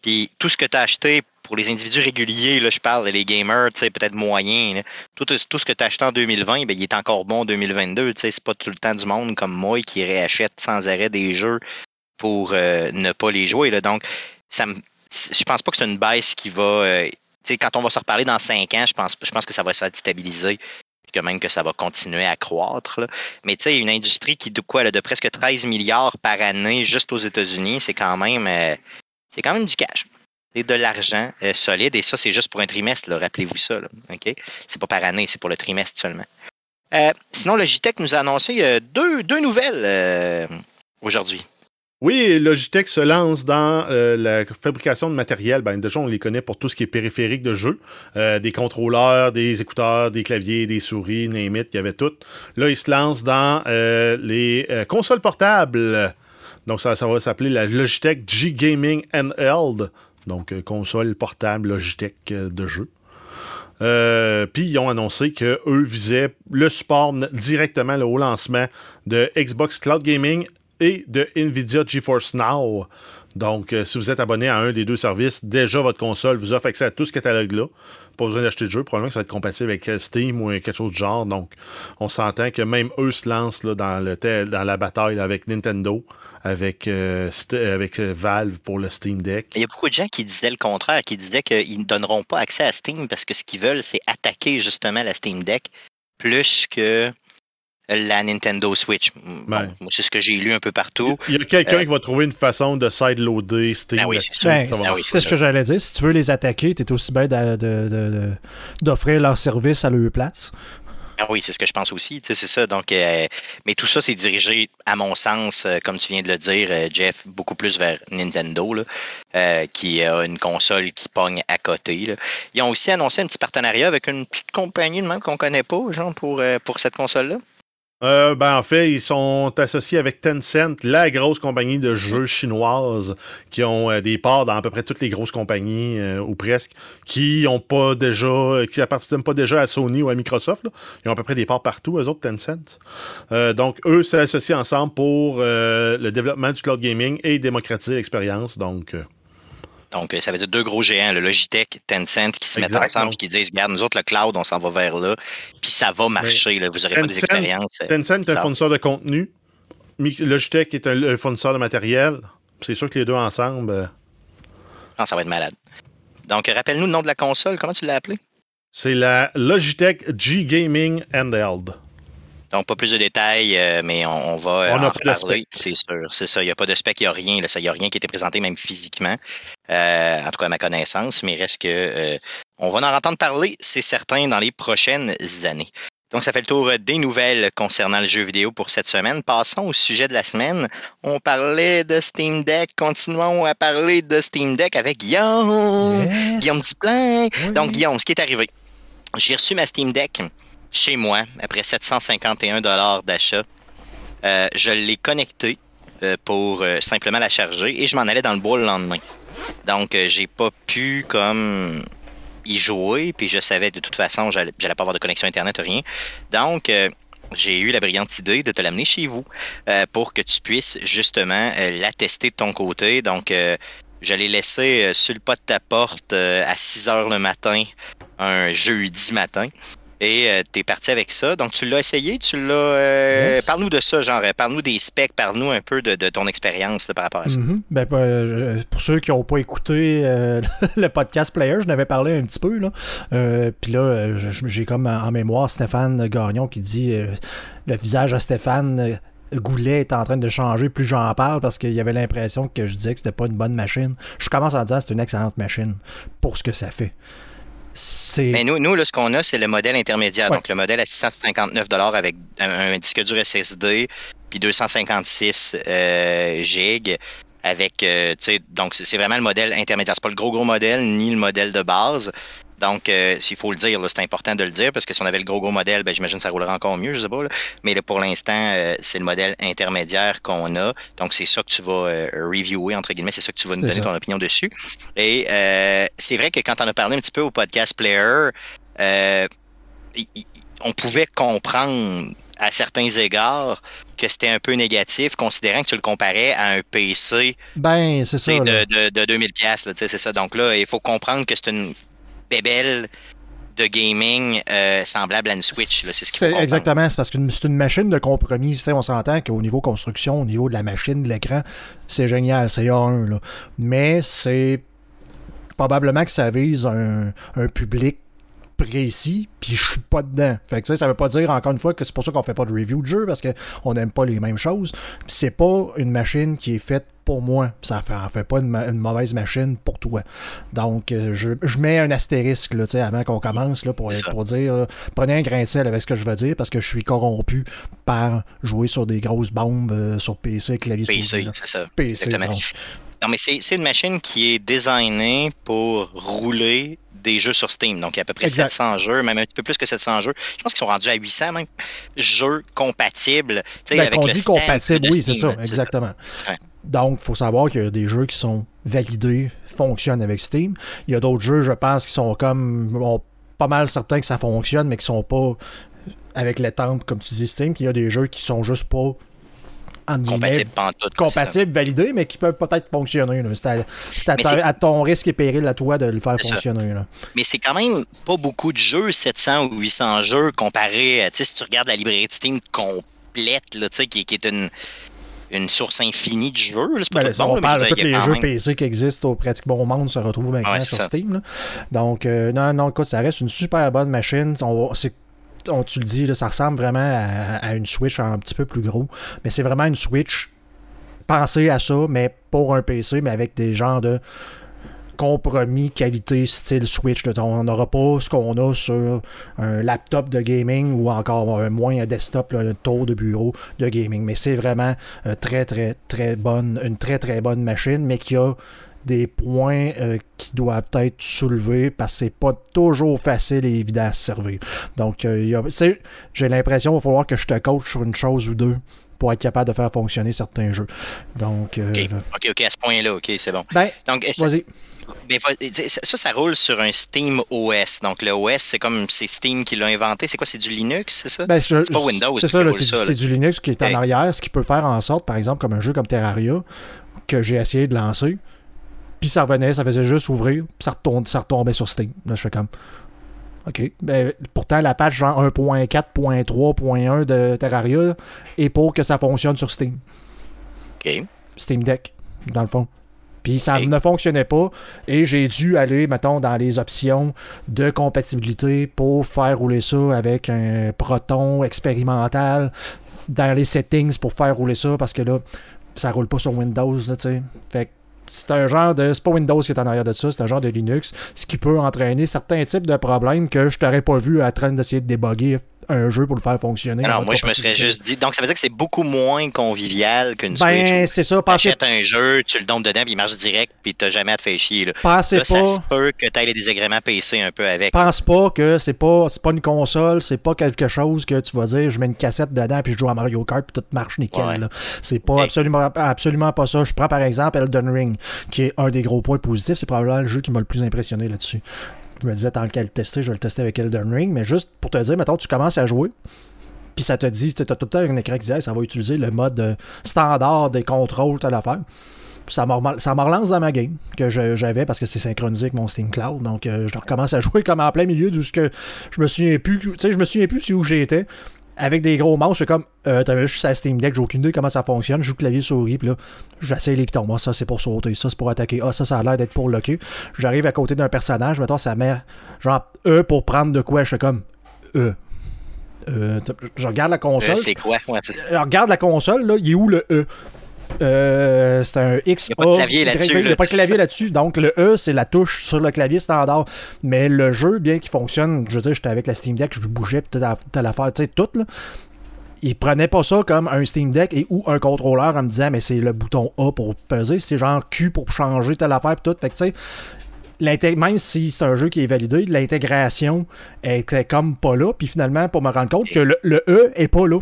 Puis tout ce que tu as acheté pour les individus réguliers, là, je parle, les gamers, peut-être moyens, tout, ce que tu as acheté en 2020, ben, il est encore bon en 2022. C'est pas tout le temps du monde comme moi qui réachète sans arrêt des jeux pour euh, ne pas les jouer. Là. Donc, ça je pense pas que c'est une baisse qui va. Euh, quand on va se reparler dans 5 ans, je pense, je pense que ça va se stabiliser que même que ça va continuer à croître. Là. Mais tu sais, une industrie qui de quoi de presque 13 milliards par année juste aux États-Unis, c'est quand même euh, c'est quand même du cash. C'est de l'argent euh, solide et ça, c'est juste pour un trimestre, rappelez-vous ça. C'est pas par année, c'est pour le trimestre seulement. Euh, sinon, Logitech nous a annoncé euh, deux, nouvelles aujourd'hui. Oui, Logitech se lance dans la fabrication de matériel. Ben, déjà, on les connaît pour tout ce qui est périphérique de jeu. des contrôleurs, des écouteurs, des claviers, des souris, name it, il y avait tout. Là, ils se lancent dans les consoles portables. Donc, ça, va s'appeler la Logitech G Gaming Handheld. Donc, euh, console portable Logitech euh, de jeu. Euh, puis ils ont annoncé qu'eux visaient le support directement au lancement de Xbox Cloud Gaming et de Nvidia GeForce Now. Donc, si vous êtes abonné à un des deux services, déjà votre console vous offre accès à tout ce catalogue-là. Pas besoin d'acheter de jeu. Probablement que ça va être compatible avec Steam ou quelque chose du genre. Donc, on s'entend que même eux se lancent dans, le dans la bataille avec Nintendo avec, euh, avec euh, Valve pour le Steam Deck. Il y a beaucoup de gens qui disaient le contraire, qui disaient qu'ils ne donneront pas accès à Steam parce que ce qu'ils veulent, c'est attaquer justement la Steam Deck plus que la Nintendo Switch. Bon, c'est ce que j'ai lu un peu partout. Il y a quelqu'un euh, qui va trouver une façon de sideloader Steam. Ah oui, c'est ce que j'allais dire. Si tu veux les attaquer, tu es aussi bien d'offrir leur service à leur place. Ah oui, c'est ce que je pense aussi. C'est ça. Donc, euh, mais tout ça, c'est dirigé, à mon sens, euh, comme tu viens de le dire, euh, Jeff, beaucoup plus vers Nintendo, là, qui a une console qui pogne à côté. Ils ont aussi annoncé un petit partenariat avec une petite compagnie de même qu'on connaît pas, genre, pour, pour cette console-là. Euh, ben, en fait, ils sont associés avec Tencent, la grosse compagnie de jeux chinoise, qui ont euh, des parts dans à peu près toutes les grosses compagnies, euh, ou presque, qui ont pas déjà, qui appartiennent pas déjà à Sony ou à Microsoft. Ils ont à peu près des parts partout, eux autres, Tencent. donc, eux s'associent ensemble pour le développement du cloud gaming et démocratiser l'expérience. Donc, donc, ça veut dire deux gros géants, le Logitech, Tencent, qui se mettent ensemble et qui disent Regarde, nous autres, le cloud, on s'en va vers là, puis ça va marcher, là, vous n'aurez pas des expériences. Euh, Tencent est un fournisseur de contenu, Logitech est un, fournisseur de matériel. C'est sûr que les deux ensemble. Euh, ah, ça va être malade. Donc, rappelle-nous le nom de la console, comment tu l'as appelé C'est la Logitech G Gaming Handheld. Donc, pas plus de détails, euh, mais on, va on en parler. C'est sûr, c'est ça. Il n'y a pas de spec, il n'y a rien. il n'y a rien qui a été présenté, même physiquement. Euh, en tout cas, à ma connaissance. Mais reste que euh, on va en entendre parler, c'est certain, dans les prochaines années. Donc, ça fait le tour des nouvelles concernant le jeu vidéo pour cette semaine. Passons au sujet de la semaine. On parlait de Steam Deck. Continuons à parler de Steam Deck avec Guillaume. Guillaume Duplein. Donc, Guillaume, ce qui est arrivé. J'ai reçu ma Steam Deck chez moi après 751 dollars d'achat. Euh, je l'ai connecté euh, pour euh, simplement la charger et je m'en allais dans le bois le lendemain. Donc j'ai pas pu comme y jouer puis je savais de toute façon j'allais pas avoir de connexion internet ou rien. Donc j'ai eu la brillante idée de te l'amener chez vous pour que tu puisses justement la tester de ton côté. Donc je l'ai laissé sur le pas de ta porte à 6 heures le matin, un jeudi matin. Et euh, tu es parti avec ça. Donc, tu l'as essayé, tu l'as. Euh, parle-nous de ça, genre, parle-nous des specs, parle-nous un peu de, ton expérience par rapport à ça. Mm-hmm. ben, euh, pour ceux qui n'ont pas écouté le podcast Player, je n'avais parlé un petit peu. Là. Puis là, j'ai comme en mémoire Stéphane Gagnon qui dit le visage de Stéphane. Goulet est en train de changer, plus j'en parle parce qu'il y avait l'impression que je disais que c'était pas une bonne machine. Je commence en disant que c'est une excellente machine pour ce que ça fait. Mais nous, nous ce qu'on a, c'est le modèle intermédiaire. Donc, le modèle à 659 avec un, disque dur SSD, puis 256 euh, GB avec, euh, donc c'est vraiment le modèle intermédiaire. C'est pas le gros gros modèle ni le modèle de base. Donc, euh, s'il faut le dire, c'est important de le dire parce que si on avait le gros gros modèle, ben, j'imagine que ça roulerait encore mieux, je sais pas. Mais là, pour l'instant, euh, c'est le modèle intermédiaire qu'on a. Donc, c'est ça que tu vas euh, reviewer, entre guillemets, c'est ça que tu vas nous donner ton opinion dessus. Et c'est vrai que quand on a parlé un petit peu au podcast Player, on pouvait comprendre à certains égards que c'était un peu négatif, considérant que tu le comparais à un PC ben, ça, de, de, 2000 pièces c'est ça. Donc là, il faut comprendre que c'est une bébelle de gaming euh, semblable à une Switch. C'est ce Exactement, c'est parce que c'est une machine de compromis. on s'entend qu'au niveau construction, au niveau de la machine, de l'écran, c'est génial, c'est A1. Mais c'est probablement que ça vise un, un public précis, puis je suis pas dedans. Fait que ça veut pas dire encore une fois que c'est pour ça qu'on fait pas de review de jeu parce qu'on n'aime pas les mêmes choses. C'est pas une machine qui est faite pour moi. Ça fait, fait pas une, mauvaise machine pour toi. Donc euh, je, mets un astérisque là, avant qu'on commence là, pour, pour dire prenez un grain de sel avec ce que je veux dire parce que je suis corrompu par jouer sur des grosses bombes euh, sur PC, clavier PC, c'est ça. PC, non, mais c'est une machine qui est designée pour rouler des jeux sur Steam. Donc, il y a à peu près 700 jeux, même un petit peu plus que 700 jeux. Je pense qu'ils sont rendus à 800 même. Jeux compatibles. Ben, avec le dit compatible, oui, c'est ça, exactement. Donc, il faut savoir qu'il y a des jeux qui sont validés, fonctionnent avec Steam. Il y a d'autres jeux, je pense, qui sont comme pas mal certains que ça fonctionne, mais qui sont pas avec les temples, comme tu dis, Steam. Il y a des jeux qui sont juste pas compatible, compatible validé, mais qui peuvent peut-être fonctionner. C'est à, ton risque et péril à toi de le faire fonctionner. Mais c'est quand même pas beaucoup de jeux, 700 ou 800 jeux, comparé à, si tu regardes la librairie de Steam complète, là, qui, qui est une une source infinie de jeux. C'est pas ben, tout bon, on parle de tous les jeux PC qui existent au pratiquement au monde se retrouvent maintenant sur Steam. Donc, euh, non, non, écoute, ça reste une super bonne machine. C'est on, tu le dis, ça ressemble vraiment à, une Switch un petit peu plus gros. Mais c'est vraiment une Switch pensée à ça, mais pour un PC, mais avec des genres de compromis qualité style Switch. On n'aura pas ce qu'on a sur un laptop de gaming ou encore moins un desktop, un tour de bureau de gaming. Mais c'est vraiment euh, très, très, très bonne, une très, très bonne machine, mais qui a des points euh, qui doivent être soulevés parce que c'est pas toujours facile et évident à servir. Donc, euh, j'ai l'impression qu'il va falloir que je te coach sur une chose ou deux pour être capable de faire fonctionner certains jeux. Donc, euh, OK, OK, à ce point-là, OK, c'est bon. Ben, Donc, vas-y. Ben, ça, ça roule sur un Steam OS. Donc, le OS, c'est comme c'est Steam qui l'a inventé. C'est quoi C'est du Linux, c'est ça? Ben, C'est pas Windows. C'est ça, c'est du Linux qui est en arrière, ce qui peut faire en sorte, par exemple, comme un jeu comme Terraria, que j'ai essayé de lancer, puis ça revenait, ça faisait juste ouvrir, puis ça, ça retombait sur Steam. Là, je fais comme. OK. Ben, pourtant, la page genre 1.4.3.1 de Terraria est pour que ça fonctionne sur Steam. OK. Steam Deck, dans le fond. Puis ça ne fonctionnait pas. Et j'ai dû aller, mettons, dans les options de compatibilité pour faire rouler ça avec un Proton expérimental dans les settings pour faire rouler ça parce que là, ça roule pas sur Windows, là, tu sais. Fait que c'est un genre de. C'est pas Windows qui est en arrière de ça, c'est un genre de Linux, ce qui peut entraîner certains types de problèmes que je t'aurais pas vu à train d'essayer de déboguer un jeu pour le faire fonctionner. Alors, moi, je me serais juste dit. Donc, ça veut dire que c'est beaucoup moins convivial qu'une ben, Switch. c'est ça. Tu achètes un jeu, tu le donnes dedans, puis il marche direct, puis t'as jamais à te faire chier. Là. Pensez pas. Ça se peut que les désagréments PC un peu avec. Pense pas que c'est pas, pas une console, c'est pas quelque chose que tu vas dire, je mets une cassette dedans, puis je joue à Mario Kart, puis tout marche nickel. C'est pas absolument, absolument pas ça. Je prends par exemple Elden Ring, qui est un des gros points positifs. C'est probablement le jeu qui m'a le plus impressionné là-dessus je me disais tant qu'à le tester, je vais le tester avec Elden Ring, mais juste pour te dire, maintenant tu commences à jouer, puis ça te dit, tu as tout le temps un écran qui dit, ça va utiliser le mode euh, standard des contrôles, telle affaire. Puis ça me relance dans ma game que j'avais parce que c'est synchronisé avec mon Steam Cloud. Donc euh, je recommence à jouer comme en plein milieu d'où je me souviens plus. Tu sais, je me souviens plus où j'étais. Avec des gros manches, c'est comme euh, t'avais juste sa Steam Deck, j'ai aucune idée comment ça fonctionne. Je joue clavier souris, puis là, j'essaie les pitons. Moi, ça c'est pour sauter, ça c'est pour attaquer. Ah, ça, ça a l'air d'être pour locker. J'arrive à côté d'un personnage, mettons, ça met genre E pour prendre de quoi. Je fais comme E. Euh, je regarde la console. Euh, c'est quoi? je regarde la console, là, il est où le E? Euh, c'est un X. Il n'y a pas de clavier là-dessus. Il n'y a pas de clavier là-dessus. Donc, le E, c'est la touche sur le clavier standard. Mais le jeu, bien qu'il fonctionne, je veux dire, j'étais avec la Steam Deck, je bougeais, toute l'affaire, tu sais, tout, là. Il prenait pas ça comme un Steam Deck et ou un contrôleur en me disant, mais c'est le bouton A pour peser, c'est genre Q pour changer telle affaire, tout. Fait que, tu sais, même si c'est un jeu qui est validé, l'intégration était comme pas là. Puis finalement, pour me rendre compte que le, le E est pas là.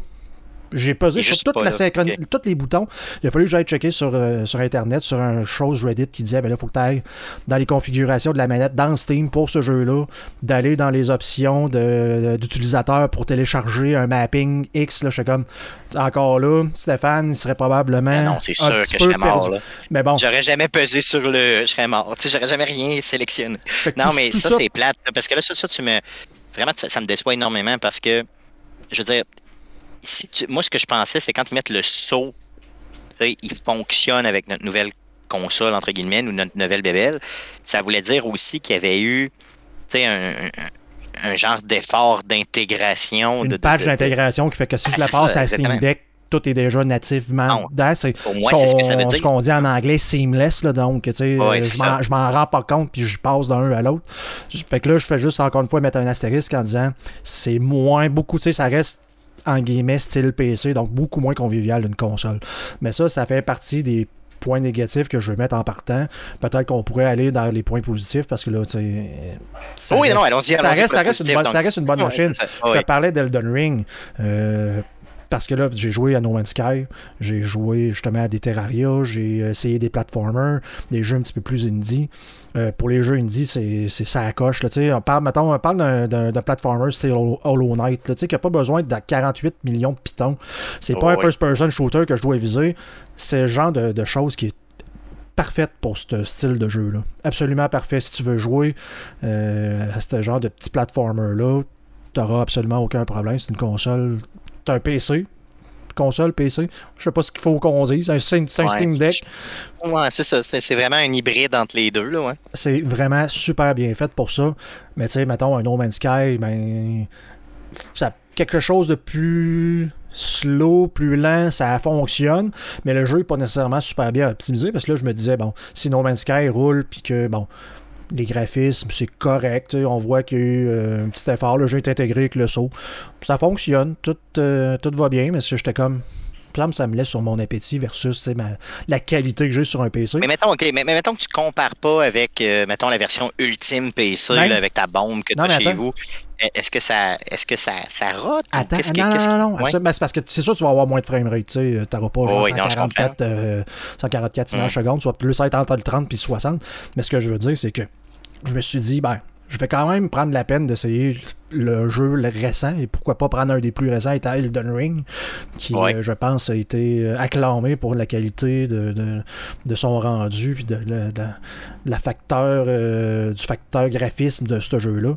J'ai posé sur toute la tous les boutons. Il a fallu que j'aille checker sur, euh, sur Internet, sur un chose Reddit qui disait ben là, il faut que tu ailles dans les configurations de la manette dans Steam pour ce jeu-là, d'aller dans les options d'utilisateur pour télécharger un mapping X. Là, je suis comme encore là, Stéphane, il serait probablement. Ben non, c'est sûr que je serais mort. Là. Mais bon. J'aurais jamais pesé sur le. Je serais mort. J'aurais jamais rien sélectionné. Non, mais ça, c'est plate. Parce que là, ça, ça tu me. Vraiment, ça me déçoit énormément parce que, je veux dire, moi, ce que je pensais, c'est quand ils mettent le saut, il fonctionne avec notre nouvelle console, entre guillemets, ou notre nouvelle bébelle, ça voulait dire aussi qu'il y avait eu un, un, genre d'effort d'intégration. Une page d'intégration qui fait que si je la passe à Steam Deck, tout est déjà nativement dedans. C'est ce qu'on dit en anglais seamless, là, donc tu sais, je m'en rends pas compte puis je passe d'un à l'autre. Fait que là, je fais juste encore une fois mettre un astérisque en disant c'est moins beaucoup, tu sais, ça reste en guillemets style PC, donc beaucoup moins convivial d'une console. Mais ça, ça fait partie des points négatifs que je vais mettre en partant. Peut-être qu'on pourrait aller dans les points positifs parce que là, tu sais. Ça, oui, reste, non, allons-y, ça, reste, ça, reste une bonne, ça reste une bonne machine. Je te parlais d'Elden Ring. Euh, parce que là, j'ai joué à No Man's Sky, j'ai joué justement à des Terraria, j'ai essayé des platformers, des jeux un petit peu plus indie. Euh, pour les jeux indie, c'est ça à coche. Là, on parle, mettons, on parle d'un platformer, c'est Hollow Knight, qui n'a pas besoin de 48 millions de pitons. C'est pas un first-person shooter que je dois viser. C'est le genre de, choses qui est parfaite pour ce style de jeu-là. Absolument parfait. Si tu veux jouer euh, à ce genre de petit platformer-là, tu n'auras absolument aucun problème. C'est une console c'est un PC. Console, PC. Je sais pas ce qu'il faut qu'on dise. C'est un, Steam Deck. Ouais, c'est ça. C'est vraiment un hybride entre les deux. Là, ouais. C'est vraiment super bien fait pour ça. Mais tu sais, mettons, un No Man's Sky, ben. Ça, quelque chose de plus slow, plus lent, ça fonctionne, mais le jeu n'est pas nécessairement super bien optimisé parce que là, je me disais, bon, si No Man's Sky roule, puis que, bon, les graphismes, c'est correct. On voit qu'il y a eu euh, un petit effort. Le jeu est intégré avec le saut. Ça fonctionne. Tout, euh, tout va bien, mais j'étais comme ça me laisse sur mon appétit versus la qualité que j'ai sur un PC. Mais mettons, mais, mettons que tu compares pas avec euh, mettons, la version ultime PC avec ta bombe que tu as chez vous. E, est-ce que ça est-ce que ça, ça rate? Attends, non, non, non, non, c'est parce que c'est sûr que tu vas avoir moins de framerate. Tu n'auras pas 144, 144 images secondes, tu vas plus être entre le 30 et 60. Mais ce que je veux dire, c'est que je me suis dit, ben, je vais quand même prendre la peine d'essayer le jeu récent et pourquoi pas prendre un des plus récents étant Elden Ring qui euh, je pense a été euh, acclamé pour la qualité de, de, son rendu puis de, la facteur euh, du facteur graphisme de ce jeu là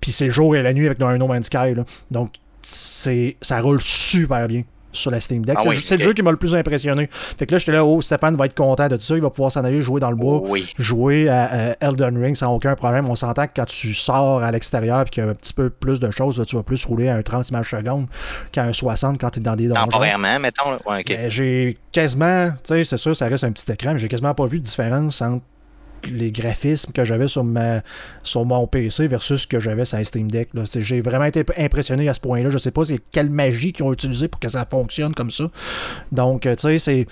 puis c'est le jour et la nuit avec un No Man's Sky là. donc c'est ça roule super bien sur la Steam Deck. Ah c'est le jeu qui m'a le plus impressionné. Fait que là, j'étais là, oh, Stéphane va être content de ça. Il va pouvoir s'en aller jouer dans le bois, jouer à, Elden Ring sans aucun problème. On s'entend que quand tu sors à l'extérieur et qu'il y a un petit peu plus de choses, tu vas plus rouler à un 30 images secondes qu'à un 60 quand tu es dans des donjons. Temporairement, mettons. Ben, j'ai quasiment, tu sais, c'est sûr, ça reste un petit écran, mais j'ai quasiment pas vu de différence entre les graphismes que j'avais sur, ma, sur mon PC versus ce que j'avais sur Steam Deck. J'ai vraiment été impressionné à ce point-là. Je sais pas c'est quelle magie qu'ils ont utilisé pour que ça fonctionne comme ça. Donc, euh, tu sais, c'est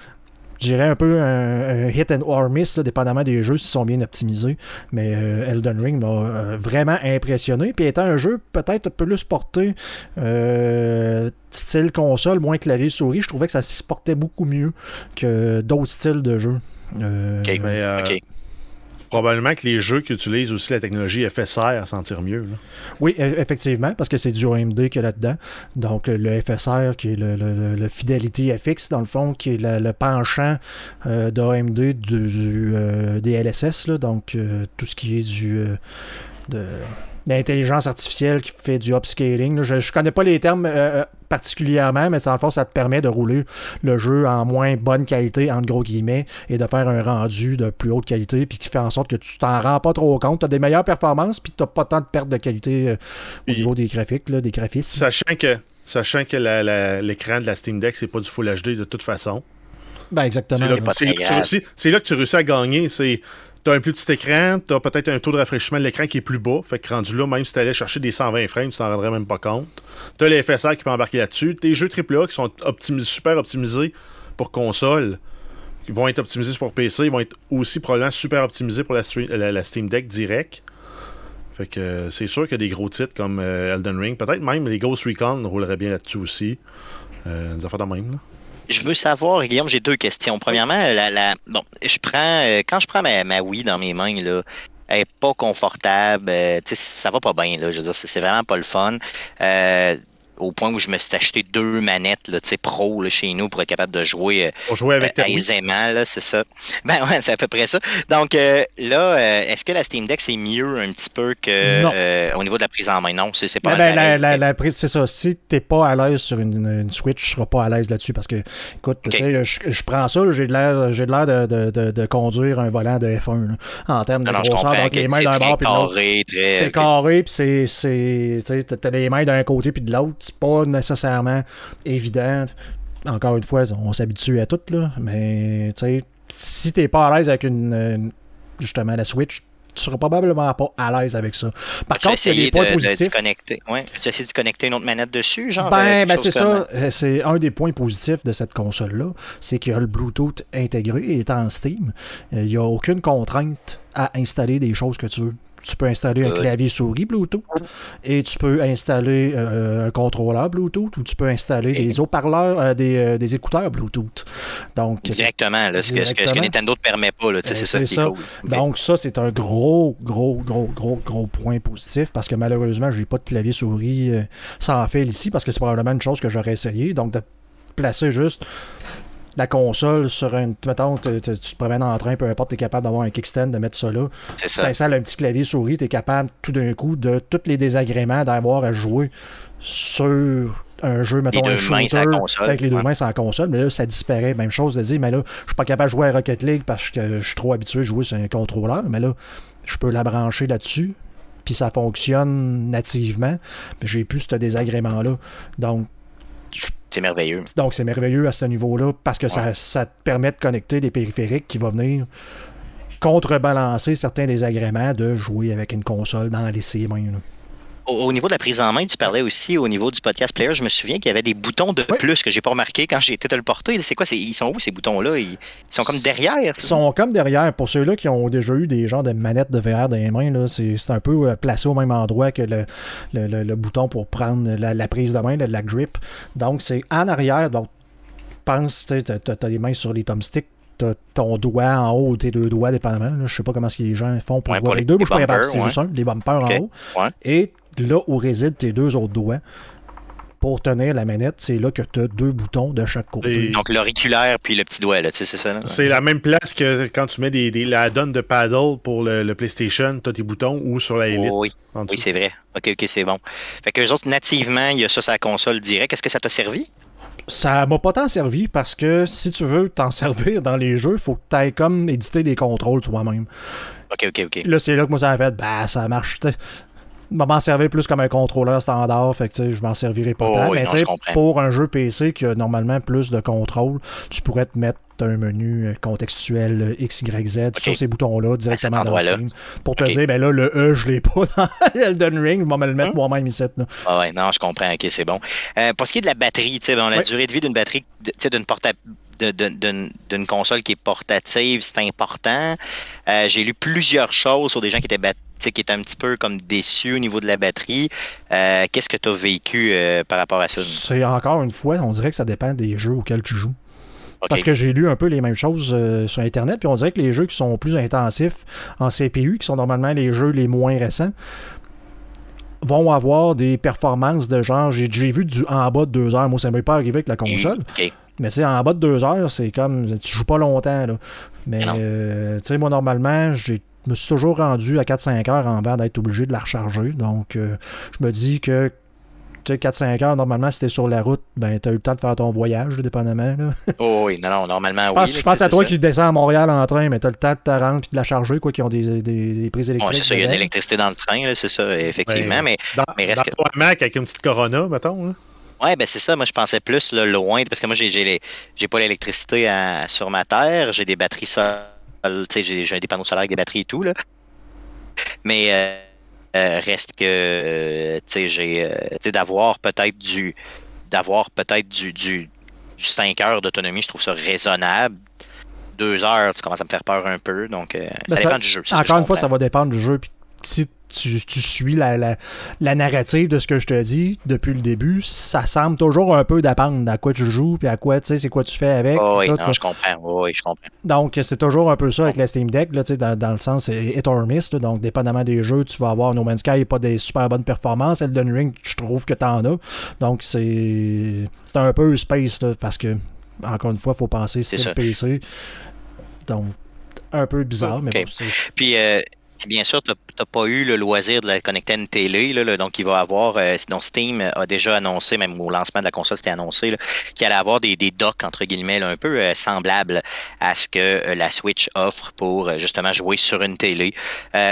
je dirais un peu un, hit and or miss, dépendamment des jeux s'ils sont bien optimisés. Mais euh, Elden Ring m'a euh, vraiment impressionné. Puis étant un jeu peut-être un peu plus porté style console, moins clavier souris, je trouvais que ça se portait beaucoup mieux que d'autres styles de jeux. ok probablement que les jeux qui utilisent aussi la technologie FSR à sentir mieux. Oui, e, effectivement, parce que c'est du AMD qu'il y a là-dedans. Donc, le FSR, qui est le, le, Fidelity FX, dans le fond, qui est le, penchant euh, d'AMD du, euh, des LSS, donc euh, tout ce qui est du. de l'intelligence artificielle qui fait du upscaling. Je ne connais pas les termes particulièrement, mais en fond, ça te permet de rouler le jeu en moins bonne qualité, entre gros guillemets, et de faire un rendu de plus haute qualité, puis qui fait en sorte que tu t'en rends pas trop compte. Tu as des meilleures performances, puis tu n'as pas tant de perte de qualité euh, au niveau des graphiques, là, des graphismes. Sachant que, sachant que l'écran de la Steam Deck, c'est pas du Full HD de toute façon. Ben exactement. C'est là, que tu réussis à gagner. C'est tu as un plus petit écran, tu as peut-être un taux de rafraîchissement de l'écran qui est plus bas. Fait que rendu là, même si tu allais chercher des 120 frames, tu t'en rendrais même pas compte. Tu as les FSR qui peuvent embarquer là-dessus. Tes jeux AAA qui sont super optimisés pour console. vont être optimisés pour PC, ils vont être aussi probablement super optimisés pour la, Steam Deck direct. Fait que c'est sûr qu'il y a des gros titres comme Elden Ring. Peut-être même les Ghost Recon rouleraient bien là-dessus aussi. des affaires de même. Là. Je veux savoir, Guillaume, j'ai deux questions. Premièrement, la, bon, je prends quand je prends ma, ma Wii dans mes mains, là, elle est pas confortable. Euh, ça va pas bien, là. Je veux dire, c'est vraiment pas le fun. Euh, au point où je me suis acheté deux manettes là, pro là, chez nous pour être capable de jouer, euh, jouer avec euh, aisément, là, c'est ça. Ben ouais, c'est à peu près ça. Donc euh, là, euh, est-ce que la Steam Deck c'est mieux un petit peu que au niveau de la prise en main? Non, c'est pas ben, ben la, la, prise, c'est ça. Si t'es pas à l'aise sur une, une, Switch, tu seras pas à l'aise là-dessus parce que écoute, je, je, prends ça, j'ai de l'air j'ai de l'air de, de, de, conduire un volant de F1 là, en termes de grosseur. Donc les mains d'un bord puis de l'autre. C'est carré, puis c'est. c'est t'as les mains d'un côté puis de l'autre pas nécessairement évident. Encore une fois, on s'habitue à tout, là. Mais, tu sais, si t'es pas à l'aise avec une, justement la Switch, tu seras probablement pas à l'aise avec ça. Par contre, il y a des points de, positifs. De ouais. Tu as essayé de connecter une autre manette dessus, genre Ben, ben c'est ça. Euh, c'est un des points positifs de cette console-là. C'est qu'il y a le Bluetooth intégré et est en Steam. Euh, il n'y a aucune contrainte à installer des choses que tu veux tu peux installer un clavier souris Bluetooth et tu peux installer euh, un contrôleur Bluetooth ou tu peux installer des haut-parleurs, euh, euh, des, écouteurs Bluetooth. Donc, directement, là, Ce, que, ce, que, Nintendo ne permet pas. C'est ça qui est Cool. Donc ça, c'est un gros, gros, gros, gros, gros point positif parce que malheureusement, je n'ai pas de clavier souris sans fil ici parce que c'est probablement une chose que j'aurais essayé. Donc de placer juste la console sur une. Mettons, tu te promènes en train, peu importe, tu es capable d'avoir un kickstand, de mettre ça là. C'est ça. Tu installes un petit clavier souris, tu es capable tout d'un coup de tous les désagréments d'avoir à jouer sur un jeu, mettons, un shooter avec les deux mains sur la console, mais là, ça disparaît. Même chose de dire, mais là, je suis pas capable de jouer à Rocket League parce que je suis trop habitué à jouer sur un contrôleur, mais là, je peux la brancher là-dessus, puis ça fonctionne nativement, mais j'ai plus ce désagrément-là. Donc, c'est merveilleux. Donc, c'est merveilleux à ce niveau-là parce que ça, ça, te permet de connecter des périphériques qui vont venir contrebalancer certains désagréments de jouer avec une console dans les mains. Au, niveau de la prise en main, tu parlais aussi au niveau du podcast player. Je me souviens qu'il y avait des boutons de plus que j'ai pas remarqué quand j'ai été te le porter. C'est quoi Ils sont où ces boutons-là? Ils, sont comme derrière Ils sont comme derrière. Pour ceux-là qui ont déjà eu des genres de manettes de VR dans les mains, c'est un peu euh, placé au même endroit que le, le, bouton pour prendre la, prise de main, la grip. Donc c'est en arrière. Donc pense, tu as, les mains sur les thumbsticks t'as ton doigt en haut ou tes deux doigts, dépendamment. Je sais pas comment les gens font pour voir les, deux. je c'est juste un, les bumpers en haut. Et là où résident tes deux autres doigts, pour tenir la manette, c'est là que tu as deux boutons de chaque côté. Donc l'auriculaire puis le petit doigt, là, c'est ça? C'est la même place que quand tu mets des, la donne de paddle pour le, PlayStation, tu as tes boutons ou sur la Elite. oui, oui c'est vrai. Ok, ok, c'est bon. Fait que les autres, nativement, il y a ça sur la console direct. Est-ce que ça t'a servi? ça m'a pas tant servi parce que si tu veux t'en servir dans les jeux, il faut que tu ailles comme éditer les contrôles toi-même. Ok, ok, ok. Là, c'est là que moi ça a fait, bah, ça marche m'en servir plus comme un contrôleur standard, fait que je m'en servirai pas oh tant. mais pour un jeu PC qui a normalement plus de contrôle, tu pourrais te mettre un menu contextuel euh, X, Y, Z sur ces boutons-là directement dans le stream. Pour te dire, ben là, le E, je l'ai pas dans Elden Ring, je vais me le mettre hmm? moi-même ici. Là. Ah ouais, non, je comprends, ok, c'est bon. Euh, pour ce qui est de la batterie, bon, la durée de vie d'une batterie, d'une portable d'une console qui est portative, c'est important. Euh, j'ai lu plusieurs choses sur des gens qui étaient qui étaient un petit peu comme déçus au niveau de la batterie. Euh, qu'est-ce que tu as vécu euh, par rapport à ça? C'est encore une fois, on dirait que ça dépend des jeux auxquels tu joues. Parce que j'ai lu un peu les mêmes choses sur Internet, puis on dirait que les jeux qui sont plus intensifs en CPU, qui sont normalement les jeux les moins récents, vont avoir des performances de genre, j'ai vu du en bas de deux heures. Moi, ça ne m'est pas arrivé avec la console. Mais c'est en bas de deux heures, c'est comme. Tu joues pas longtemps. Là. Mais euh, tu sais, moi, normalement, je me suis toujours rendu à 4-5 heures avant d'être obligé de la recharger. Donc, euh, je me dis que 4-5 heures, normalement, si t'es sur la route, ben, t'as eu le temps de faire ton voyage, dépendamment. Là. Oh oui, non, non, normalement, je pense, oui. Je pense à toi qui descends à Montréal en train, mais t'as le temps de te rendre et de la charger, quoi, qui ont des, des, des prises électriques. c'est ça, il y a de l'électricité dans le train, c'est ça, effectivement. mais, dans, mais reste dans que... Mac avec une petite Corona, mettons. Là. Ouais, ben c'est ça. Moi, je pensais plus là, loin, parce que moi, j'ai j'ai pas l'électricité sur ma terre. J'ai des batteries solaires. J'ai des panneaux solaires avec des batteries et tout. Là. Mais euh, euh, reste que, euh, j'ai, d'avoir peut-être du, d'avoir peut-être du, du, 5 heures d'autonomie, je trouve ça raisonnable deux heures, tu commences à me faire peur un peu. Donc, euh, Ben, ça ça- dépend du jeu. Encore une fois, ça va dépendre du jeu. Puis si tu, tu suis la, la, la narrative de ce que je te dis depuis le début, ça semble toujours un peu dépendre à quoi tu joues, puis à quoi, tu sais, c'est quoi tu fais avec. Oh, oui, non, je comprends. Oh, oui, je comprends. Donc, c'est toujours un peu ça avec la Steam Deck, là, dans, dans le sens c'est hit or miss. là. donc, dépendamment des jeux, tu vas avoir No Man's Sky pas des super bonnes performances. Elden Ring, je trouve que t'en as. Donc, c'est c'est un peu space, là, parce que, encore une fois, il faut penser C'est. PC. Donc, un peu bizarre, mais bon, Puis, euh, bien sûr, tu n'as pas eu le loisir de la connecter à une télé. Là, donc, il va avoir, euh, Steam a déjà annoncé, même au lancement de la console, c'était annoncé, qu'il allait avoir des, des docks, entre guillemets, un peu euh, semblables à ce que euh, la Switch offre pour justement jouer sur une télé.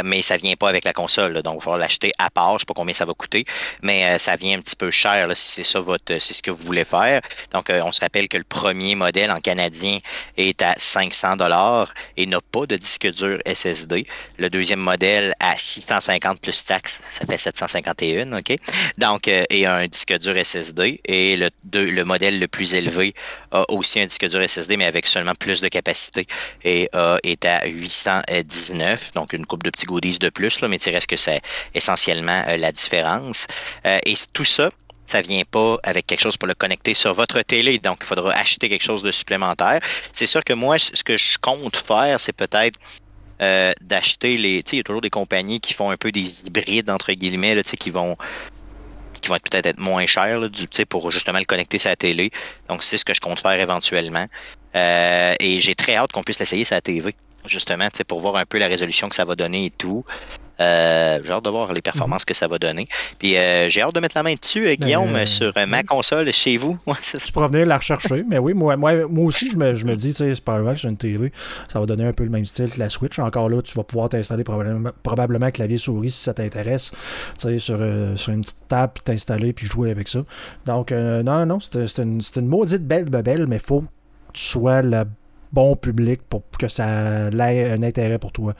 Mais ça vient pas avec la console. donc, il va falloir l'acheter à part. Je sais pas combien ça va coûter, mais ça vient un petit peu cher si c'est ça votre, ce que vous voulez faire. Donc, on se rappelle que le premier modèle en canadien est à 500 dollars et n'a pas de disque dur SSD. Le deuxième modèle à 650 plus taxes, ça fait 751, OK? Donc, euh, et un disque dur SSD. Et le, le modèle le plus élevé a aussi un disque dur SSD, mais avec seulement plus de capacité et est à 819, donc une coupe de petits goodies de plus, là, mais tu reste que c'est essentiellement euh, la différence. Euh, et tout ça, ça vient pas avec quelque chose pour le connecter sur votre télé, donc il faudra acheter quelque chose de supplémentaire. C'est sûr que moi, ce que je compte faire, c'est peut-être euh, d'acheter les. Tu sais, il y a toujours des compagnies qui font un peu des hybrides, entre guillemets, là, qui vont qui vont être peut-être être moins chers pour justement le connecter sur la télé. Donc, c'est ce que je compte faire éventuellement. Euh, et j'ai très hâte qu'on puisse l'essayer sur la TV, justement, pour voir un peu la résolution que ça va donner et tout. Euh, j'ai hâte de voir les performances que ça va donner. Puis euh, j'ai hâte de mettre la main dessus, euh, Guillaume, euh, sur ma console chez vous. Ouais, c'est tu pourras venir la rechercher. mais oui, moi, moi, moi aussi, je me, je me dis, tu sais, c'est pas grave, sur une TV, ça va donner un peu le même style que la Switch. Encore là, tu vas pouvoir t'installer probablement, probablement clavier-souris si ça t'intéresse, tu sais, sur, sur une petite table, puis t'installer, puis jouer avec ça. Donc, euh, non, non, c'est c'est une, c'est une maudite belle bebelle, mais faut que tu sois le bon public pour que ça ait un intérêt pour toi.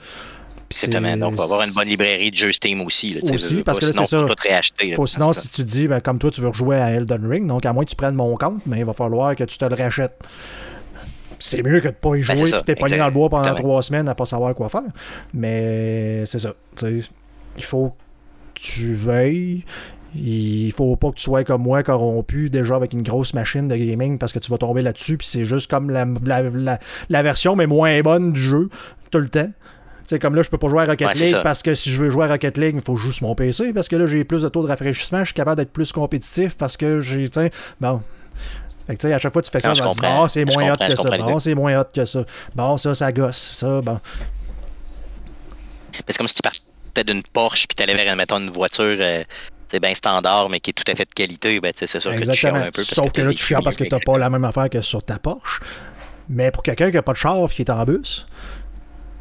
C'est- Donc, on va avoir une bonne librairie de jeux Steam aussi. Là, Aussi, veux, parce que là, sinon, c'est faut ça. tout réacheter. là. Faut, sinon, ça. si tu dis, ben, comme toi, tu veux rejouer à Elden Ring, donc à moins que tu prennes mon compte, mais il va falloir que tu te le rachètes. C'est mieux que de pas y jouer Ben, et t'es pogné dans le bois pendant exactement. trois semaines à pas savoir quoi faire. Mais c'est ça. Il faut que tu veilles. Il faut pas que tu sois comme moi, corrompu déjà avec une grosse machine de gaming parce que tu vas tomber là-dessus. Puis c'est juste comme la, la, la- la version, mais moins bonne du jeu tout le temps. Tu sais, comme là, je peux pas jouer à Rocket Ouais, League parce que si je veux jouer à Rocket League, il faut sur mon PC parce que là, j'ai plus de taux de rafraîchissement, je suis capable d'être plus compétitif parce que j'ai, tu bon. Fait que, tu sais, à chaque fois que tu fais ça, tu bon, c'est moins hot que ça. Bon, c'est moins hot que ça. Bon, ça, ça gosse. Ça, bon. C'est comme si tu partais d'une Porsche puis tu allais vers, mettons, une voiture. euh, c'est bien standard, mais qui est tout à fait de qualité, ben, tu sais, c'est sûr que tu chiales un peu. Sauf que, là, tu chiales parce que t'as etc. pas la même affaire que sur ta Porsche. Mais pour quelqu'un qui a pas de char et qui est en bus,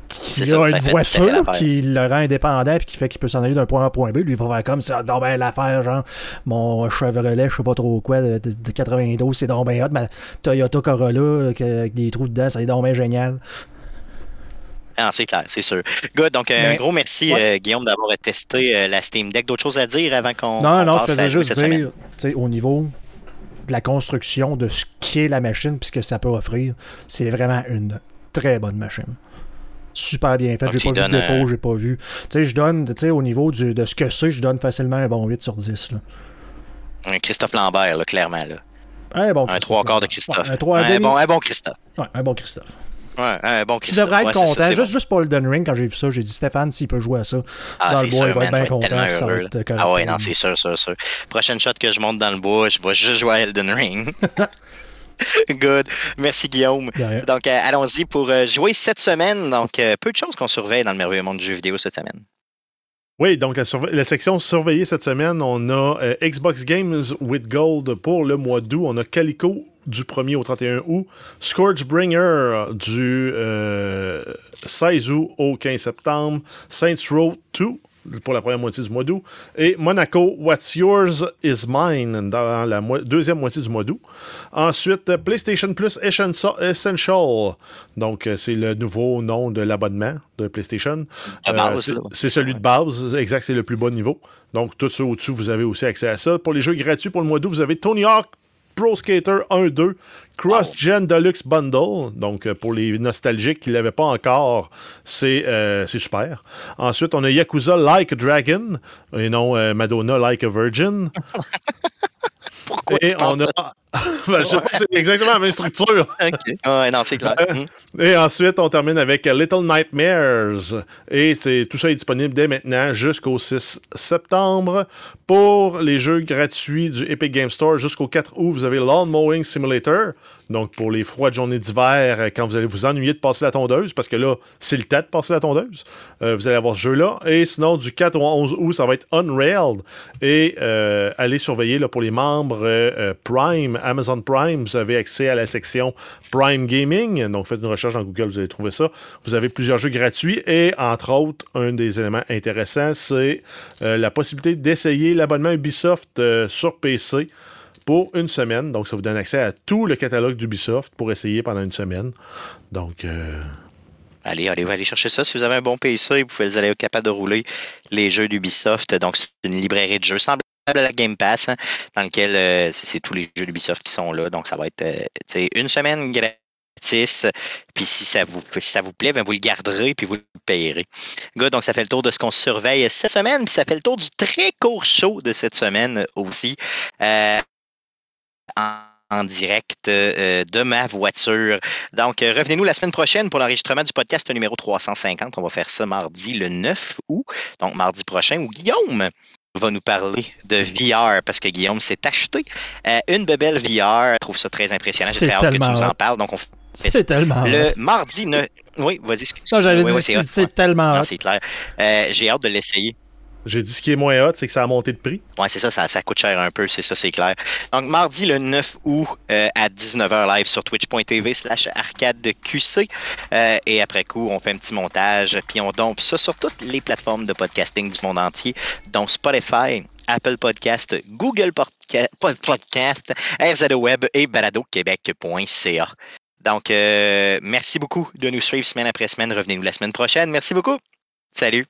C'est qui ça, a ça une voiture qui le rend indépendant et qui fait qu'il peut s'en aller d'un point A à un point B, lui il va faire comme ça, donc ben l'affaire, genre mon Chevrolet, je sais pas trop quoi, de, de- de 92, c'est donc ben hot, ma Toyota Corolla euh, avec des trous dedans, ça est donc ben génial. Ah, c'est clair, c'est sûr. Good, donc un gros merci, ouais. euh, Guillaume, d'avoir testé euh, la Steam Deck. D'autres choses à dire avant qu'on Non, non, je faisais juste dire, au niveau de la construction de ce qu'est la machine puis ce que ça peut offrir, c'est vraiment une très bonne machine. Super bien faite, Donc, j'ai pas vu de défaut, j'ai pas vu. Tu sais, je donne, tu sais, au niveau du- de ce que c'est, je donne facilement un bon 8 sur 10. Là. Un Christophe Lambert, là, clairement. Là. Un bon Un trois quarts de. Christophe. Ouais, un, trois, un un, demi- bon, un bon Christophe. ouais, un bon Christophe. Ouais, un bon Tu devrais être Ouais, c'est ça, content. juste, bon. juste pour le Ring, quand j'ai vu ça, j'ai dit Stéphane, s'il peut jouer à ça Ah, dans le bois, sûr, il va être bien être content. heureux, être Ah ouais, non, c'est sûr, sûr, sûr. Prochaine shot que je monte dans le bois, je vais juste jouer à Elden Ring. Good. Merci, Guillaume. Donc, euh, allons-y pour euh, jouer cette semaine. Donc, euh, peu de choses qu'on surveille dans le merveilleux monde du jeu vidéo cette semaine. Oui, donc la, section surveillée cette semaine, on a Xbox Games with Gold pour le mois d'août. On a Calico du 1er au 31 août. Scourgebringer du euh, 16 août au 15 septembre. Saints Row 2 pour la première moitié du mois d'août. Et Monaco, What's Yours is Mine dans la mo- deuxième moitié du mois d'août. Ensuite, euh, PlayStation Plus Essential. Donc, euh, c'est le nouveau nom de l'abonnement de PlayStation. Là. c'est celui de base, exact, c'est le plus bas niveau. Donc, tout ça au-dessus, vous avez aussi accès à ça. Pour les jeux gratuits pour le mois d'août, vous avez Tony Hawk Pro Skater 1-2 Cross-Gen Deluxe Bundle. Donc, pour les nostalgiques qui ne l'avaient pas encore, c'est super. Ensuite, on a Yakuza Like a Dragon et non Madonna Like a Virgin. Pourquoi et on a. ben, je sais pas, c'est exactement la même structure. OK. Ouais, non, c'est clair. Mm. Et ensuite, on termine avec Little Nightmares. Et c'est, tout ça est disponible dès maintenant jusqu'au 6 septembre. Pour les jeux gratuits du Epic Game Store jusqu'au 4 août, vous avez Lawn Mowing Simulator. Donc, pour les froides journées d'hiver, euh, quand vous allez vous ennuyer de passer la tondeuse, parce que là, c'est le temps de passer la tondeuse, euh, vous allez avoir ce jeu-là. Et sinon, du 4 au 11 août, ça va être Unrailed. Et euh, allez surveiller là, pour les membres Prime, Amazon Prime, vous avez accès à la section Prime Gaming. Donc, faites une recherche dans Google, vous allez trouver ça. Vous avez plusieurs jeux gratuits. Et entre autres, un des éléments intéressants, c'est la possibilité d'essayer l'abonnement Ubisoft sur PC pour une semaine. Donc, ça vous donne accès à tout le catalogue d'Ubisoft pour essayer pendant une semaine. Donc. Euh, allez, allez, allez chercher ça. Si vous avez un bon PC, vous aller être capable de rouler les jeux d'Ubisoft. Donc, c'est une librairie de jeux semblable à la Game Pass, hein, dans lequel euh, c'est tous les jeux d'Ubisoft qui sont là. Donc, ça va être euh, une semaine gratis. Puis si ça vous, ça vous plaît, ben, vous le garderez puis vous le payerez. Good, donc ça fait le tour de ce qu'on surveille cette semaine. Puis ça fait le tour du très court show de cette semaine aussi en, direct euh, de ma voiture. Donc, euh, revenez-nous la semaine prochaine pour l'enregistrement du podcast numéro 350. On va faire ça mardi le 9 août, donc mardi prochain, où Guillaume? Va nous parler de VR parce que Guillaume s'est acheté euh, une bebelle VR. Je trouve ça très impressionnant. J'ai hâte que tu nous en parles. Donc, on c'est tellement Le mardi 9... Oui, vas-y. Non, j'allais dire, c'est tellement C'est clair. J'ai hâte de l'essayer. J'ai dit ce qui est moins hot, c'est que ça a monté de prix. Ouais, c'est ça, ça, coûte cher un peu, c'est ça, c'est clair. Donc, mardi le 9 août euh, à 19h live sur twitch.tv slash arcade de QC. Euh, et après coup, on fait un petit montage, puis on dompe ça sur toutes les plateformes de podcasting du monde entier, dont Spotify, Apple Podcast, Google Podcast, RZO Web et baladoquebec.ca. Donc, euh, merci beaucoup de nous suivre semaine après semaine. Revenez-nous la semaine prochaine. Merci beaucoup. Salut.